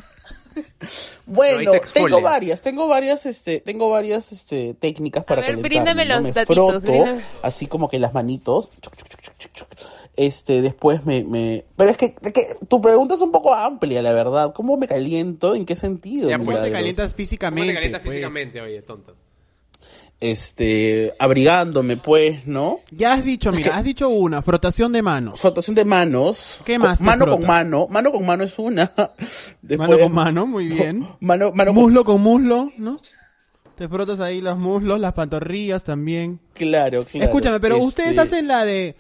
Bueno, te tengo varias, tengo varias, este, tengo varias, este, técnicas para ver, calentarme, bríndame ¿no? los Me datitos, froto, bríndame. así como que las manitos, chuc, chuc, chuc, chuc, chuc. Este, después me, me, pero es que, que tu pregunta es un poco amplia, la verdad, ¿cómo me caliento? ¿En qué sentido? Ya, ¿Cómo pues, te calientas ¿Cómo físicamente? te calientas pues? físicamente, oye, tonto? Este, abrigándome, pues, ¿no? Ya has dicho, mira, has dicho una, frotación de manos. Frotación de manos. ¿Qué más te Mano con mano, mano con mano es una. Después- Mano con mano, muy bien. Mano, mano con Muslo con muslo, ¿no? Te frotas ahí los muslos, las pantorrillas también. Claro, claro. Escúchame, pero Este, ustedes hacen la de...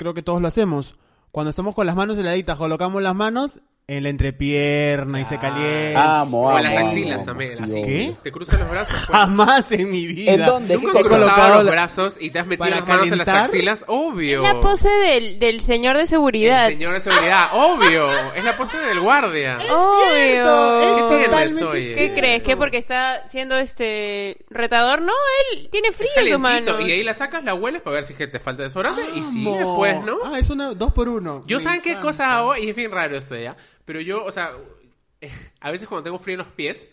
Creo que todos lo hacemos. Cuando estamos con las manos heladitas, colocamos las manos en la entrepierna y se calienta. Amo, O amo. en las amo, axilas amo, también, sí, así. ¿Qué? Te cruzan los brazos. pues. Jamás en mi vida. ¿En dónde? ¿Nunca ¿Qué has colocado los la- brazos y te has metido las manos en las calentar? axilas? Obvio. Es la pose del, del señor de seguridad. El señor de seguridad, obvio. Es la pose del guardia. Obvio. es ¿Qué totalmente? ¿Qué crees? ¿Que porque está siendo este retador? No, él tiene Es frío en su calentito, mano. Y ahí la sacas, la hueles para ver si es que te falta desodorante. Y sí, Amo. después, ¿no? Ah, es una dos por uno. Yo Me saben qué cosa hago, y es bien raro esto ya, pero yo, o sea, a veces cuando tengo frío en los pies,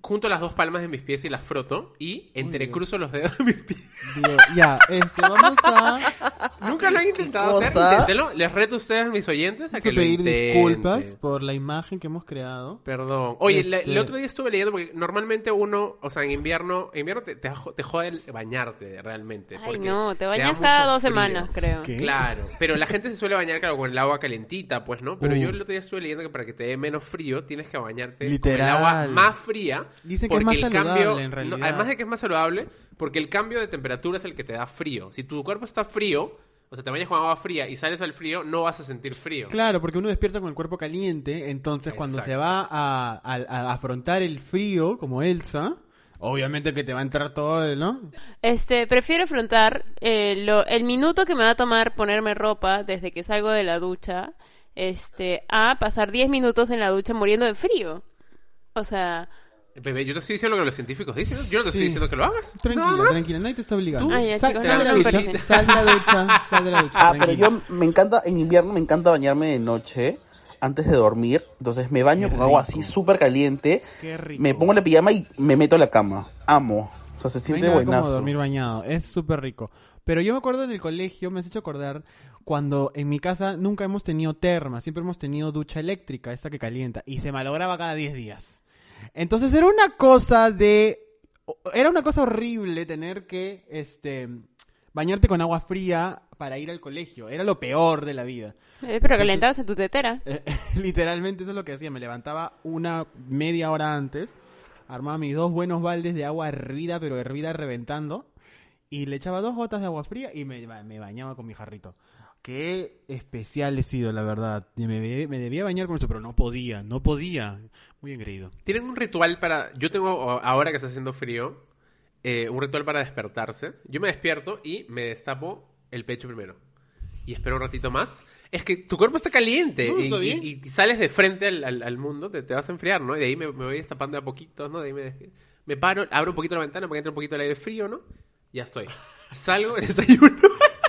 junto las dos palmas de mis pies y las froto y entrecruzo los dedos de mis pies. Dios, ya, este, vamos a... Nunca lo han intentado hacer, cosa? inténtenlo. Les reto a ustedes, mis oyentes, a que lo pedir intenten. disculpas por la imagen que hemos creado. Perdón. Oye, la- Este- el otro día estuve leyendo porque normalmente uno, o sea, en invierno, en invierno te, te, te jode el bañarte realmente. Ay, porque no, te bañas cada dos frío. semanas, creo. ¿Qué? Claro, pero la gente se suele bañar claro, con el agua calentita, pues, ¿no? Pero Uh. yo el otro día estuve leyendo que para que te dé menos frío tienes que bañarte Literal. con el agua más fría. Dicen que es más el saludable, cambio, en realidad. no, además de que es más saludable, porque el cambio de temperatura es el que te da frío. Si tu cuerpo está frío, O sea, te bañas con agua fría y sales al frío, no vas a sentir frío. Claro, porque uno despierta con el cuerpo caliente, entonces cuando se va a, a- a afrontar el frío, como Elsa, obviamente que te va a entrar todo, ¿no? Este, prefiero afrontar eh, lo- el minuto que me va a tomar ponerme ropa desde que salgo de la ducha, este, a pasar 10 minutos en la ducha muriendo de frío. O sea, Bebé, yo te estoy diciendo lo que los científicos dicen. Yo no te Sí. estoy diciendo que lo hagas. Tranquila, más. tranquila, nadie te está obligando. Ah, sal, chicos, sal no, de la no, ducha, no. sal de la ducha, sal de la ducha. Ah, pero yo me encanta, en invierno me encanta bañarme de noche antes de dormir. Entonces me baño Qué con agua así súper caliente. Qué rico. Me pongo la pijama y me meto a la cama. Amo. O sea, se No siente nada como buenazo. dormir bañado, es súper rico. Pero yo me acuerdo en el colegio, me has hecho acordar, cuando en mi casa nunca hemos tenido terma, siempre hemos tenido ducha eléctrica, esta que calienta, y se malograba cada 10 días. Entonces era una cosa de... Era una cosa horrible tener que, este, bañarte con agua fría para ir al colegio. Era lo peor de la vida. eh, pero calentabas en tu tetera. Eh, literalmente eso es lo que hacía. Me levantaba una media hora antes, armaba mis dos buenos baldes de agua hervida, pero hervida reventando, y le echaba dos gotas de agua fría y me, ba- me bañaba con mi jarrito. Qué especial he sido, la verdad. Me, debía- me debía bañar con eso, pero no podía, no podía. Muy engreído. Tienen un ritual para. Yo tengo, ahora que está haciendo frío, eh, un ritual para despertarse. Yo me despierto y me destapo el pecho primero. Y espero un ratito más. Es que tu cuerpo está caliente No, y, está y- bien. y sales de frente al, al- al mundo, te, te vas a enfriar, ¿no? Y de ahí me, me voy destapando de a poquitos, ¿no? De ahí me, me paro, abro un poquito la ventana para que entre un poquito el aire frío, ¿no? Ya estoy. Salgo, desayuno.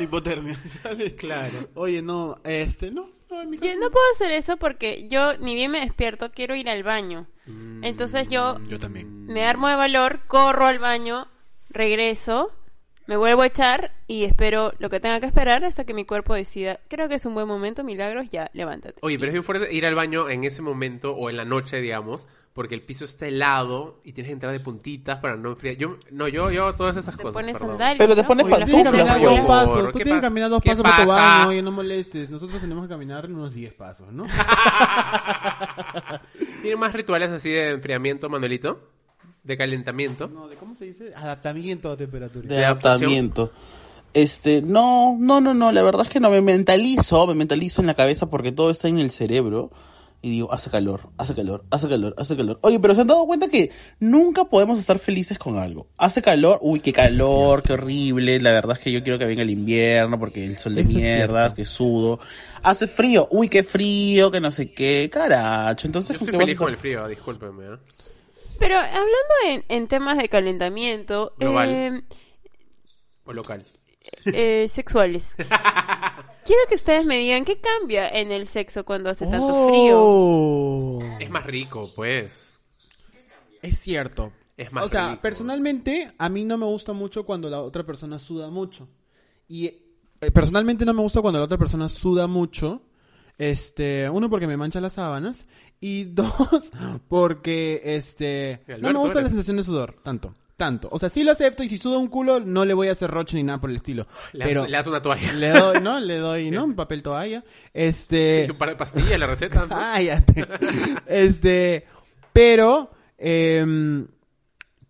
Hipotermia, ¿sale? Claro. Oye, no, este, no, no, en mi Yo no puedo hacer eso porque yo ni bien me despierto, quiero ir al baño. Entonces yo Mm, Yo también. me armo de valor, corro al baño, regreso, me vuelvo a echar y espero lo que tenga que esperar hasta que mi cuerpo decida. Creo que es un buen momento, milagros, ya, levántate. Oye, pero es bien fuerte ir al baño en ese momento o en la noche, digamos, porque el piso está helado y tienes que entrar de puntitas para no enfriar. Yo, no, yo, yo, todas esas Te cosas. pones sandalias. Pero te ¿no? pones que pantuflas, pues, dos pasos, tú ¿qué tienes que caminar dos ¿Qué pasos para tu baño, oye, no molestes. Nosotros tenemos que caminar unos 10 pasos, ¿no? ¿Tiene más rituales así de enfriamiento, Manuelito? ¿De calentamiento? No, ¿de cómo se dice? Adaptamiento a temperatura. de ¿De adaptación? adaptamiento. Este, no, no, no, no, la verdad es que no me mentalizo, me mentalizo en la cabeza porque todo está en el cerebro y digo, hace calor, hace calor, hace calor, hace calor. Oye, pero se han dado cuenta que nunca podemos estar felices con algo. Hace calor, uy, qué calor, qué horrible, la verdad es que yo quiero que venga el invierno porque el sol de Eso es mierda, que sudo. Hace frío, uy, qué frío, que no sé qué, caracho. Entonces, Yo ¿con estoy feliz con el frío, discúlpeme. ¿eh? Pero hablando en, en temas de calentamiento Global. eh, O local. eh, sexuales, quiero que ustedes me digan qué cambia en el sexo cuando hace tanto frío. Oh. Es más rico, pues. Es cierto. Es más o sea, rico. personalmente, a mí no me gusta mucho cuando la otra persona suda mucho. Y eh, personalmente no me gusta cuando la otra persona suda mucho. Este, uno porque me mancha las sábanas y dos porque este no me gusta la sensación de sudor, tanto, tanto. O sea, sí lo acepto y si suda un culo no le voy a hacer roche ni nada por el estilo. Le, pero das, le das una toalla. le doy, ¿no? Le doy, ¿no? Un papel toalla. Este, Y un par de pastillas, la receta. ¿no? Cállate. este, pero em,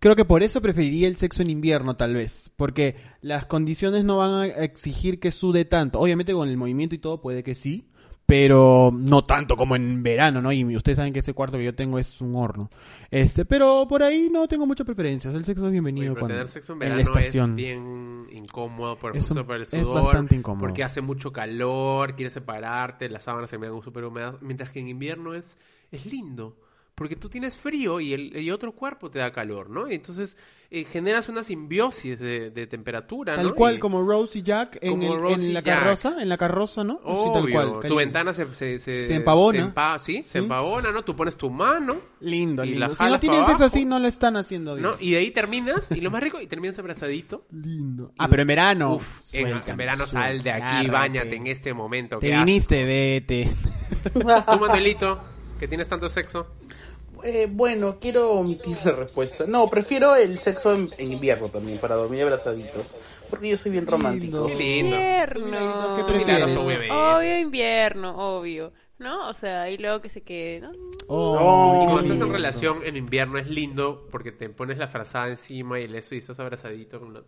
creo que por eso preferiría el sexo en invierno, tal vez, porque las condiciones no van a exigir que sude tanto. Obviamente con el movimiento y todo puede que sí, pero no tanto como en verano, ¿no? Y ustedes saben que ese cuarto que yo tengo es un horno. Este, pero por ahí no tengo mucha preferencia. El sexo es Oye, bienvenido pero cuando tener sexo en en verano la estación. es bien incómodo por, Es un- por el es sudor. bastante incómodo. Porque hace mucho calor, quieres separarte, las sábanas se me dan súper húmedas. Mientras que en invierno es, es lindo. Porque tú tienes frío y el y otro cuerpo te da calor, ¿no? Y entonces eh, generas una simbiosis de, de temperatura, Tal ¿no? cual Y- como Rose y Jack en, el- en la Jack. carroza, en la carroza, ¿no? Sí, tal Obvio, cual. tu ventana se, se, se, Se empavona. se empa- sí, se empavona, ¿no? Tú pones tu mano, Lindo, Y lindo. la Si no tienen sexo así, no lo están haciendo bien. ¿no? Y de ahí terminas, y lo más rico, y terminas abrazadito. Lindo. Ah, pero en verano. Uf, en, suéltame, en verano sal de aquí, suéltate. bañate en este momento. Te asco. viniste, vete. Tú, Manuelito, que tienes tanto sexo. Eh, bueno, quiero omitir la respuesta. No, prefiero el sexo en, en invierno también, para dormir abrazaditos. Porque yo soy bien romántico. Qué lindo. Invierno. ¿qué prefieres? Obvio invierno, obvio. ¿no? O sea, y luego que se quede, ¿no? Oh, Y qué cuando estás en lindo. relación en invierno es lindo porque te pones la frazada encima y eso y estás abrazadito con la...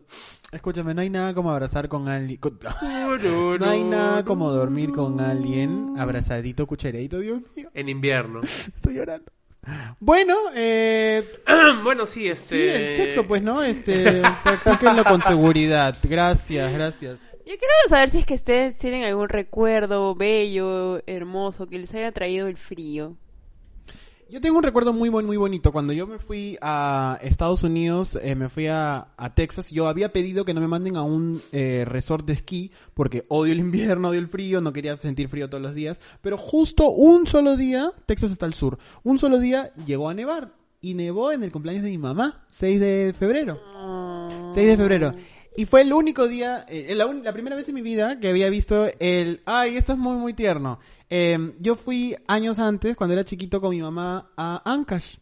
Escúchame, no hay nada como abrazar con alguien. con- No hay nada como dormir con alguien abrazadito, cucharadito. Dios mío, En invierno. estoy llorando. Bueno, eh, bueno, sí, sí, este... el sexo, pues, ¿no? Este, practíquenlo con seguridad. Gracias, gracias. Yo quiero saber si es que ustedes tienen algún recuerdo bello, hermoso, que les haya traído el frío. Yo tengo un recuerdo muy muy bonito. Cuando yo me fui a Estados Unidos, eh, me fui a, a Texas, yo había pedido que no me manden a un eh, resort de esquí porque odio el invierno, odio el frío, no quería sentir frío todos los días. Pero justo un solo día, Texas está al sur, un solo día llegó a nevar. Y nevó en el cumpleaños de mi mamá, 6 de febrero. 6 de febrero. Y fue el único día, eh, la, un- la primera vez en mi vida que había visto el... Ay, esto es muy, muy tierno. Eh, yo fui años antes, cuando era chiquito, con mi mamá a Ancash.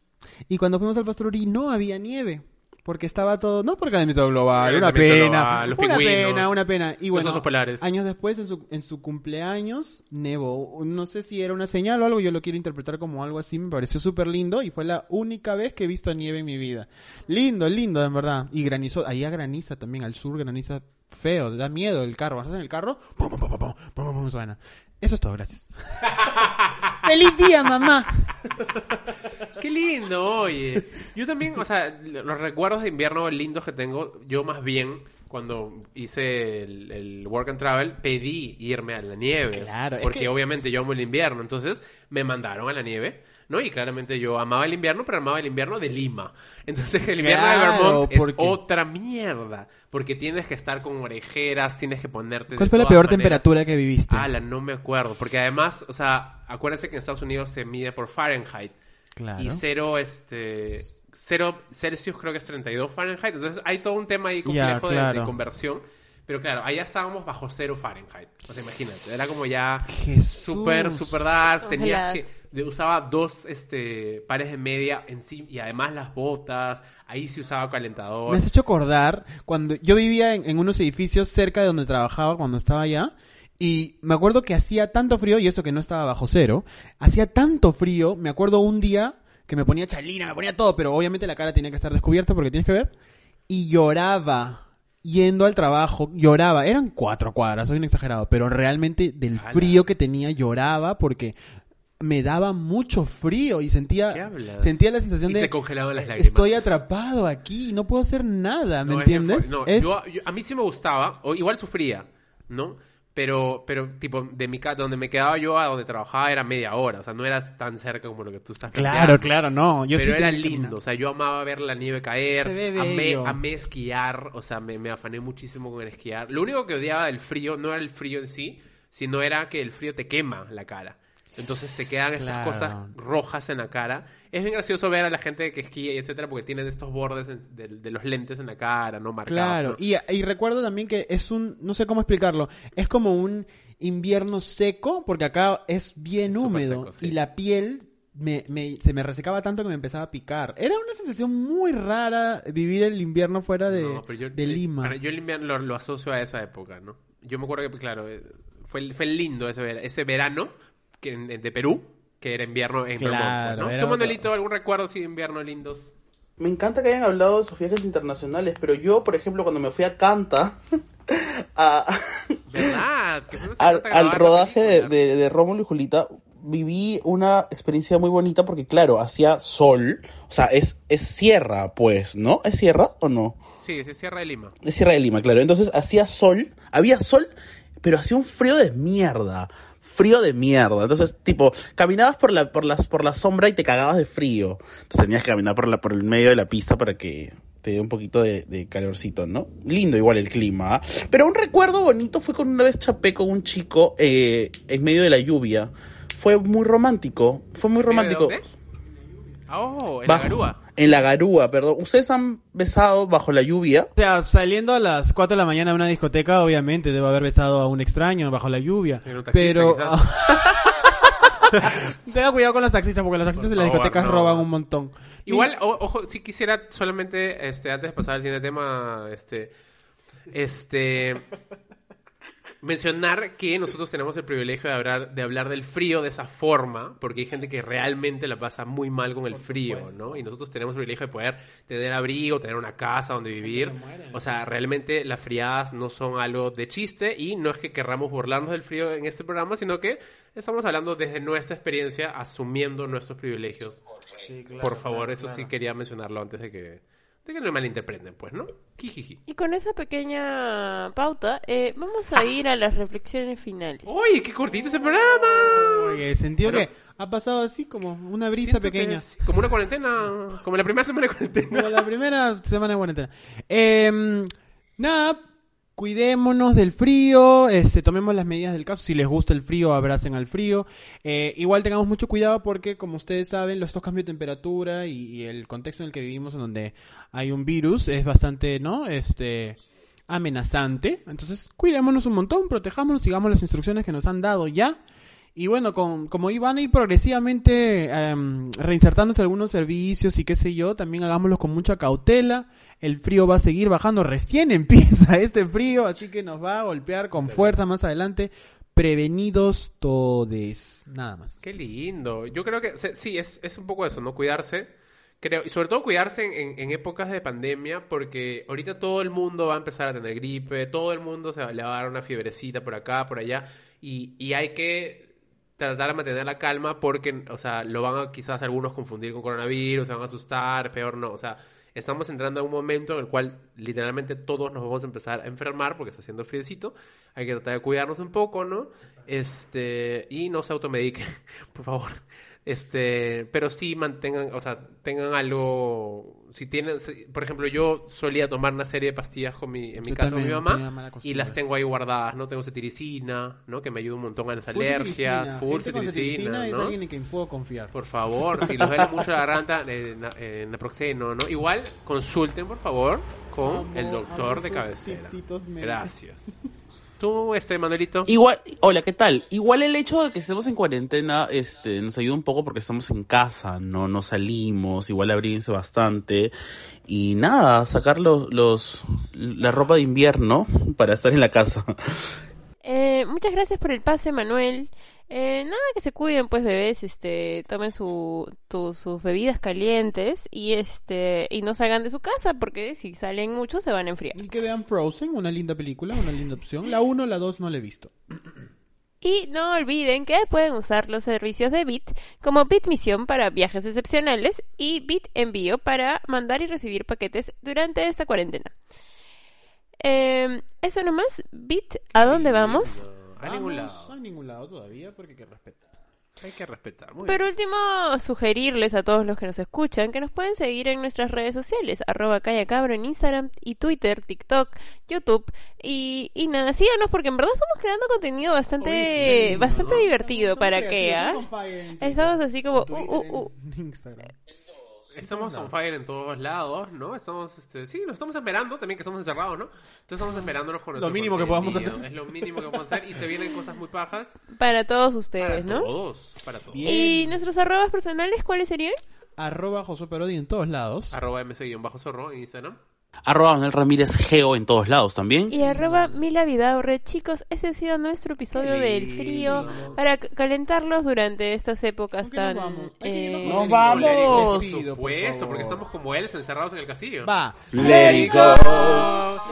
Y cuando fuimos al Pastorurí no había nieve. Porque estaba todo, no porque por calentamiento global, una pena, una pena, una pena. Y bueno, años después, en su, en su cumpleaños, nevó. No sé si era una señal o algo, yo lo quiero interpretar como algo así, me pareció súper lindo y fue la única vez que he visto nieve en mi vida. Lindo, lindo, en verdad. Y granizó, ahí a graniza también, al sur graniza feo, da miedo el carro. Vas en el carro, pum, pum, pum, pum, pum, pum, suena. Eso es todo, gracias. ¡Feliz día, mamá! Qué lindo, oye. Yo también, o sea, los recuerdos de invierno lindos que tengo, yo más bien cuando hice el, el work and travel pedí irme a la nieve. Claro, es Porque que- obviamente yo amo el invierno, entonces me mandaron a la nieve. ¿No? Y claramente yo amaba el invierno, pero amaba el invierno de Lima. Entonces el invierno de Vermont es porque- otra mierda. Porque tienes que estar con orejeras, tienes que ponerte... ¿Cuál de fue la peor maneras- temperatura que viviste? Ala, no me acuerdo. Porque además, o sea, acuérdense que en Estados Unidos se mide por Fahrenheit. Claro. Y cero, este... Cero Celsius creo que es 32 Fahrenheit. Entonces hay todo un tema ahí Ya, complejo de- conversión. Pero claro, allá estábamos bajo cero Fahrenheit. O sea, imagínate. Era como ya Jesús. súper, súper dark. Tenías que... usaba dos este, pares de media en sí, y además las botas. Ahí se usaba calentador. Me has hecho acordar cuando yo vivía en, en unos edificios cerca de donde trabajaba cuando estaba allá. Y me acuerdo que hacía tanto frío, y eso que no estaba bajo cero, hacía tanto frío, me acuerdo un día que me ponía chalina, me ponía todo, pero obviamente la cara tenía que estar descubierta porque tienes que ver, y lloraba, yendo al trabajo, lloraba, eran cuatro cuadras, soy un exagerado, pero realmente del frío que tenía lloraba porque me daba mucho frío y ¿Qué sentía, sentía la sensación Y de se congelaban las lágrimas. estoy atrapado aquí, no puedo hacer nada, ¿me No, entiendes? No, Es- yo- yo- a mí sí me gustaba, o igual sufría, ¿no? Pero, pero tipo, de mi casa, donde me quedaba yo a donde trabajaba era media hora, o sea, no era tan cerca como lo que tú estás Claro, planteando. claro, no. Yo pero sí era lindo, o sea, yo amaba ver la nieve caer, amé, amé esquiar, o sea, me, me afané muchísimo con el esquiar. Lo único que odiaba del frío no era el frío en sí, sino era que el frío te quema la cara. Entonces te quedan estas Claro. cosas rojas en la cara. Es bien gracioso ver a la gente que esquía y etcétera porque tienen estos bordes en- de, de los lentes en la cara, ¿no? Marcados. Claro, y, y recuerdo también que es un, no sé cómo explicarlo, es como un invierno seco, porque acá es bien Es húmedo, seco, sí. y la piel me, me- se me resecaba tanto que me empezaba a picar. Era una sensación muy rara vivir el invierno fuera de, No, pero yo- de eh, Lima. yo el invierno lo, lo asocio a esa época, ¿no? Yo me acuerdo que, claro, eh, fue, fue lindo ese verano que, en- de Perú, que era invierno en Claro, Vermont, ¿no? ¿Tú, Manuelito, algún recuerdo así de invierno lindos? Me encanta que hayan hablado de sus viajes internacionales, pero yo, por ejemplo, cuando me fui a Canta, a- ¿Verdad? Al, rodaje de, de, de Rómulo y Julita, viví una experiencia muy bonita porque, claro, hacía sol, o sea, es, es sierra, pues, ¿no? ¿Es sierra o no? Sí, sí, Sierra de Lima. Es Sierra de Lima, claro. Entonces hacía sol, había sol, pero hacía un frío de mierda. Frío de mierda. Entonces, tipo, caminabas por la, por las, por la sombra y te cagabas de frío. Entonces tenías que caminar por la, por el medio de la pista para que te dé un poquito de, de calorcito, ¿no? Lindo igual el clima. ¿ah? Pero un recuerdo bonito fue con una vez chapé con un chico eh, en medio de la lluvia. Fue muy romántico. Fue muy romántico. ¿De dónde? Oh, en la garúa. En la garúa, perdón. ¿Ustedes han besado bajo la lluvia? O sea, saliendo a las 4 de la mañana de una discoteca, obviamente debo haber besado a un extraño bajo la lluvia. En un taxista, Pero... quizás. Tenga cuidado con los taxistas, porque los taxistas de las Por favor, discotecas no. roban un montón. Igual, o- ojo, si quisiera solamente, este, antes de pasar al siguiente tema, este, este, mencionar que nosotros tenemos el privilegio de hablar, de hablar del frío de esa forma, porque hay gente que realmente la pasa muy mal con el frío, ¿no? Y nosotros tenemos el privilegio de poder tener abrigo, tener una casa donde vivir. O sea, realmente las friadas no son algo de chiste y no es que querramos burlarnos del frío en este programa, sino que estamos hablando desde nuestra experiencia, asumiendo nuestros privilegios. Por favor, eso sí quería mencionarlo antes de que, de que no me malinterpreten, pues, ¿no? Jijiji. Y con esa pequeña pauta, eh, vamos a ir a las reflexiones finales. ¡Uy, qué cortito ese programa! Oye, sentido Bueno. que ha pasado así como una brisa pequeña. es como una cuarentena, como la primera semana de cuarentena. Como la primera semana de cuarentena. Eh, nada, cuidémonos del frío, este, tomemos las medidas del caso. Si les gusta el frío, abracen al frío. Eh, igual tengamos mucho cuidado porque, como ustedes saben, los estos cambios de temperatura y, y el contexto en el que vivimos, en donde hay un virus, es bastante, ¿no? Este amenazante. Entonces, cuidémonos un montón, protejámonos, sigamos las instrucciones que nos han dado ya. Y bueno, con, como iban a ir progresivamente em, reinsertándose algunos servicios y qué sé yo, también hagámoslo con mucha cautela. El frío va a seguir bajando, recién empieza este frío, así que nos va a golpear con fuerza más adelante. Prevenidos todes, nada más. Qué lindo. Yo creo que sí, es, es un poco eso, ¿no? Cuidarse. Creo, y sobre todo cuidarse en, en- en épocas de pandemia, porque ahorita todo el mundo va a empezar a tener gripe, todo el mundo se va, le va a dar una fiebrecita por acá, por allá, y, y hay que tratar de mantener la calma porque, o sea, lo van a quizás algunos confundir con coronavirus, se van a asustar, peor no, o sea, estamos entrando a un momento en el cual literalmente todos nos vamos a empezar a enfermar porque está haciendo friecito, hay que tratar de cuidarnos un poco, ¿no? Este, y no se automediquen, por favor. Este, pero sí mantengan, o sea, tengan algo, si tienen, si- por ejemplo, yo solía tomar una serie de pastillas con mi, en mi Yo casa con mi mamá y las tengo ahí guardadas, ¿no? Tengo cetiricina, ¿no? Que me ayuda un montón a las alergias, cetiricina. full cetiricina, cetiricina es ¿no? alguien en quien puedo confiar. Por favor, si les duele mucho la garganta, eh, eh, naproxeno, ¿no? Igual, consulten, por favor, con el doctor de cabecera. Gracias. Tú, este, Manuelito. Igual, hola, ¿qué tal? Igual el hecho de que estemos en cuarentena, este, nos ayuda un poco porque estamos en casa, no, no salimos, igual abrirse bastante y nada, sacar los, los, la ropa de invierno para estar en la casa. Eh, muchas gracias por el pase, Manuel. Eh, nada, que se cuiden, pues, bebés, este, tomen su, tu- sus bebidas calientes y este, y no salgan de su casa, porque si salen mucho se van a enfriar. Y que vean Frozen, una linda película, una linda opción. La 1, la 2 no la he visto. Y no olviden que pueden usar los servicios de Bit como Bit Misión para viajes excepcionales y Bit Envío para mandar y recibir paquetes durante esta cuarentena. Eh, eso nomás, Bit, ¿a dónde vamos? A ningún lado. A ningún lado todavía porque hay que respetar. Hay que respetar. Muy Por último, sugerirles a todos los que nos escuchan que nos pueden seguir en nuestras redes sociales, arroba callacabro en Instagram y Twitter, TikTok, YouTube y, y nada, síganos porque en verdad estamos creando contenido bastante, Oye, sí, bastante ¿no? divertido Estamos- para que, ¿ah? creativos, estamos así como, en Twitter, uh, uh, uh. en Instagram. Estamos on fire en todos lados, ¿no? Estamos, este, sí, nos estamos esperando también que estamos encerrados, ¿no? Entonces estamos esperándonos con Lo mínimo que podamos hacer. Es lo mínimo que podemos hacer y se vienen cosas muy pajas para todos para ustedes, ¿no? todos, para todos. Bien. Y nuestros arrobas personales, ¿cuáles serían? Arroba Josué Perodi en todos lados. Arroba mc-zorro en Instagram. Arroba Manuel Ramírez Geo en todos lados también. Y arroba Milavidaurre, Chicos, ese ha sido nuestro episodio del frío para calentarlos durante estas épocas tan. Eh, nos vamos. Por supuesto, porque estamos como ellos encerrados en el castillo. Va. Let it go.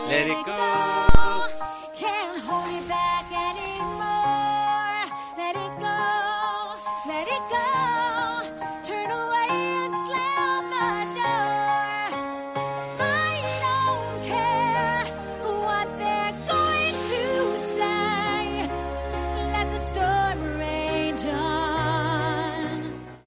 Let it go.